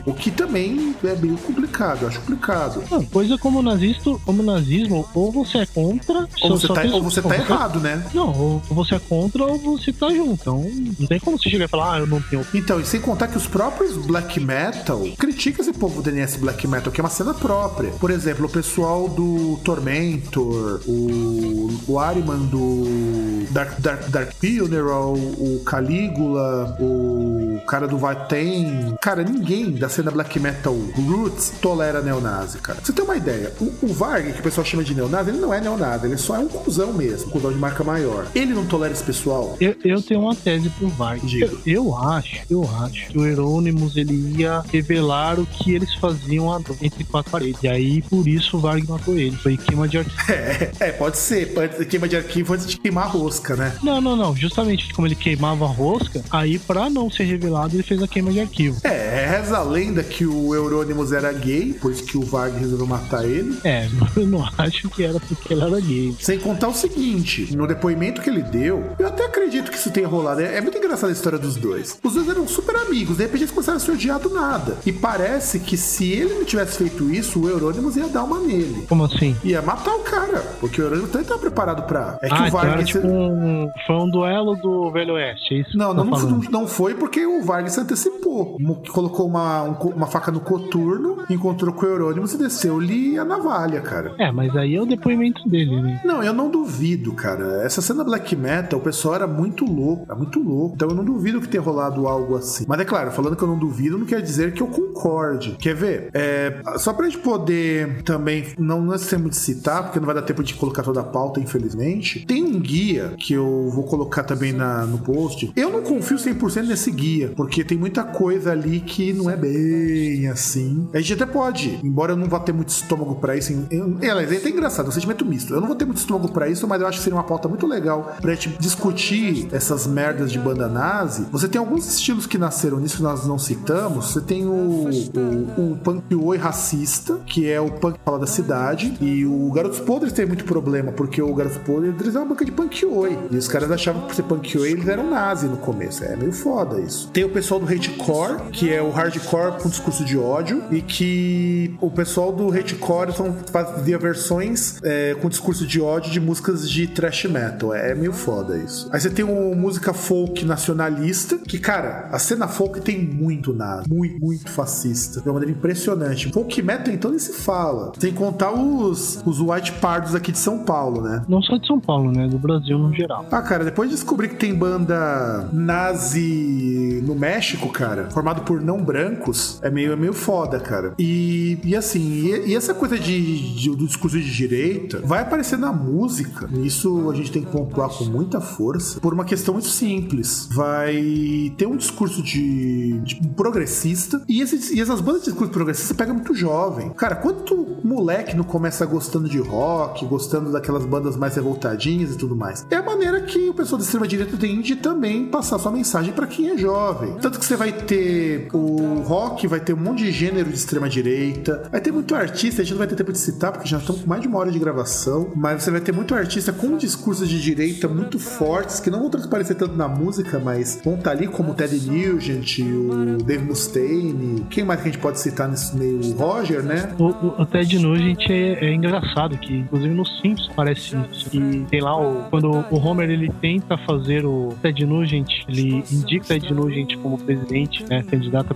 O que também é meio complicado, acho complicado. Não, coisa como nazista, como nazismo, ou você é contra, ou você, tá, ou você tá errado, né? Não, ou você é contra ou você tá junto. Então, não tem como você chegar e falar, ah, eu não tenho. Então, e sem contar que os próprios black metal criticam esse povo do NS black metal, que é uma cena própria. Por exemplo, o pessoal do Tormentor, o, o Ariman do Dark, Dark, Dark Funeral, o Calígula, o cara do Vatem. Cara, ninguém da cena black metal roots tolera neonazi, cara. Você tem uma ideia, o, o Varg, que o pessoal chama de neonazi, ele não é neonazi, ele só é um cuzão mesmo, um cuzão de marca maior. Ele não tolera esse pessoal? Eu, eu tenho uma tese pro Varg. Eu, eu, acho, eu acho que o Euronymous ele ia revelar o que eles faziam entre quatro paredes. E aí, por isso, o Varg matou ele. Foi queima de arquivo. <laughs> É, é pode ser. Queima de arquivo antes de queimar a rosca, né? Não, não, não. Justamente como ele queimava a rosca, aí, pra não ser revelado, ele fez a queima de arquivo. É, reza a lenda que o Euronymous era gay, por isso que o Varg resolveu matar ele. É, <laughs> eu não acho que era porque ele era gay. Sem contar o seguinte, no depoimento que ele deu, eu até acredito que isso tenha rolado. É, é muito engraçada a história dos dois. Os dois eram super amigos, de repente eles começaram a se odiar do nada. E parece que se ele não tivesse feito isso, o Euronymous ia dar uma nele. Como assim? Ia matar o cara, porque o Euronymous também tava preparado pra. É que ah, o Vargas. Então era tipo um... Foi um duelo do Velho Oeste, é isso? Não, não, não, não, foi porque o Vargas se antecipou. Colocou uma, um, uma faca no coturno, encontrou com o Euronymous e desceu-lhe a navalha, cara. É, mas aí é o depoimento dele, né? Não, eu não duvido, cara. Essa cena black metal, o pessoal era muito louco, era muito louco. Então eu não duvido que tenha rolado algo assim. Mas é claro, falando que eu não duvido, não quer dizer que eu concorde. Quer ver? É, só pra gente poder também, não necessariamente citar, porque não vai dar tempo de colocar toda a pauta, infelizmente, tem um guia que eu vou colocar também na, no post. Eu não confio 100% nesse guia, porque tem muita coisa ali que não é bem assim. A gente até pode, embora eu não vá ter muito estômago para isso. Eu, é, aliás, é até engraçado, é um sentimento misto. Eu não vou ter muito estômago para isso, mas eu acho que seria uma pauta muito legal pra gente discutir essas merdas de banda nazi. Você tem alguns estilos que nasceram nisso que nós não citamos. Você tem o, o, o punk oi racista, que é o punk fala da cidade, e o Garotos Podres teve muito problema, porque o Garotos Podres eram uma banca de punk oi. E os caras achavam que por ser punk oi eles eram nazi no começo. É meio foda isso. Tem o pessoal do hatecore, que é o hardcore com discurso de ódio, e que o pessoal do hatecore fazia versões é, com discurso de ódio de músicas de thrash metal. É, é meio foda isso. Aí você tem o música folk nacionalista, que, cara, a cena folk tem muito nazi, muito, muito fascista. De uma maneira impressionante. Folk metal, então, nem se fala. Sem contar os, os white pardos aqui de São Paulo, né? Não só de São Paulo, né? Do Brasil no geral. Ah, cara, depois de descobrir que tem banda nazi no México, cara, formado por não brancos, é meio, é meio foda, cara. E, e assim, e, e essa coisa de, de, do discurso de direita vai aparecer na música. Isso a gente tem que pontuar com muita força por uma questão muito simples. Vai ter um discurso de, de progressista e, esses, e essas bandas de discurso progressista pegam muito jovem. Cara, quanto moleque não começa gostando de rock, gostando daquelas bandas mais revoltadinhas e tudo mais? É a maneira que o pessoal da extrema-direita tem de também passar sua mensagem para quem é jovem. Tanto que você vai ter o rock, vai ter um monte de gênero de extrema-direita, vai ter muito artista, a gente não vai ter tempo de citar porque já estamos com mais de uma hora de gravação, mas você vai ter muito artista com discursos de direita muito fortes que não vão transparecer tanto na música, mas vão estar tá ali como o Ted Nugent, o Dave Mustaine, quem mais que a gente pode citar nesse meio? O Roger, né? O, o, o Ted Nugent é, é, engraçado, que inclusive no Simpsons parece isso. Que tem lá, o, quando o Homer ele tenta fazer o Ted Nugent, ele indica o Ted Nugent como presidente, né? Candidato a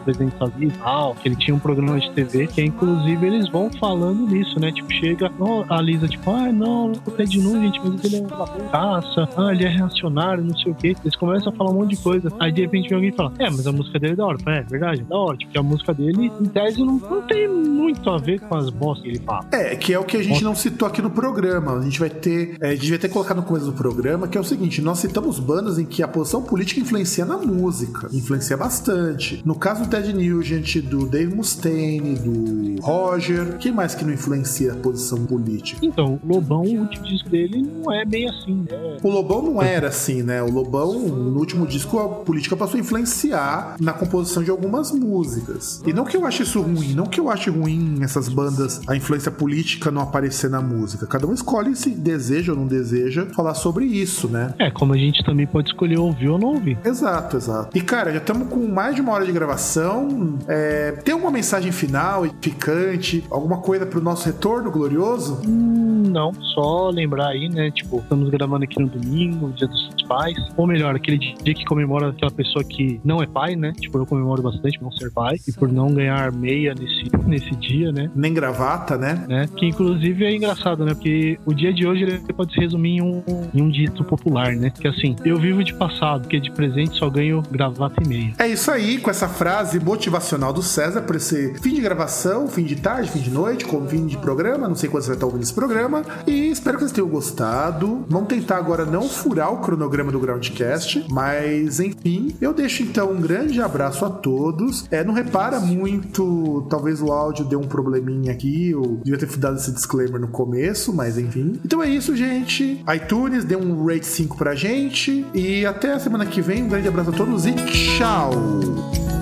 tal, que ele tinha um programa de TV, que inclusive eles vão falando nisso, né? Tipo, chega a Lisa, tipo, ah, não, o Ted Nugent, mas ele é uma caça, ah, ele é reacionário, não sei o quê. Eles começam a falar um monte de coisa. Aí de repente vem alguém e fala, é, mas a música dele é da hora. É, verdade, é da hora. Tipo, a música dele, em tese, não, não tem muito a ver com as bostas que ele fala. É, que é o que a gente não citou aqui no programa. A gente vai ter. É, a gente vai ter colocado no começo do programa, que é o seguinte: nós citamos bandas em que a posição política influencia na música. Influencia bastante. No caso do Ted Nugent, do Dave Mustaine, do Roger. Quem mais que não influencia a posição política? Então, o Lobão, o último disco dele não é bem assim, né? O Lobão não era assim, né? O Lobão, no último disco, a política passou a influenciar na composição de algumas músicas. E não que eu ache isso ruim, não que eu ache ruim essas bandas, a influência política não aparecer na música. Cada um escolhe se deseja ou não deseja falar sobre isso, né? É, como a gente também pode escolher ouvir ou não ouvir. Exato, exato. E cara, já estamos com mais de uma hora de gravação. É, tem alguma mensagem final, picante, alguma coisa pro nosso retorno glorioso? Hum, não, só lembrar aí, né? Tipo, estamos gravando aqui no domingo, dia dos pais. Ou melhor, aquele dia que comemora aquela pessoa que não é pai, né? Tipo, eu comemoro bastante por não ser pai e por não ganhar meia nesse, nesse dia, né? Nem gravata, né? né? Que inclusive é engraçado, né? Porque o dia de hoje ele pode se resumir em um, em um dito popular, né? Que assim, eu vivo de passado, porque de presente só ganho gravata e meia. É isso aí, com essa frase motivacional do César por esse fim de gravação, fim de tarde, fim de noite, como fim de programa. Não sei quando você vai estar ouvindo esse programa. E espero que vocês tenham gostado. Vamos tentar agora não furar o cronograma do Groundcast, mas enfim, eu deixo então um grande abraço a todos. É, não repara muito, talvez o áudio deu um probleminha aqui, eu devia ter dado esse disclaimer no começo, mas enfim. Então é isso, gente. iTunes, dê um rate 5 pra gente e até a semana que vem. Um grande abraço a todos e tchau!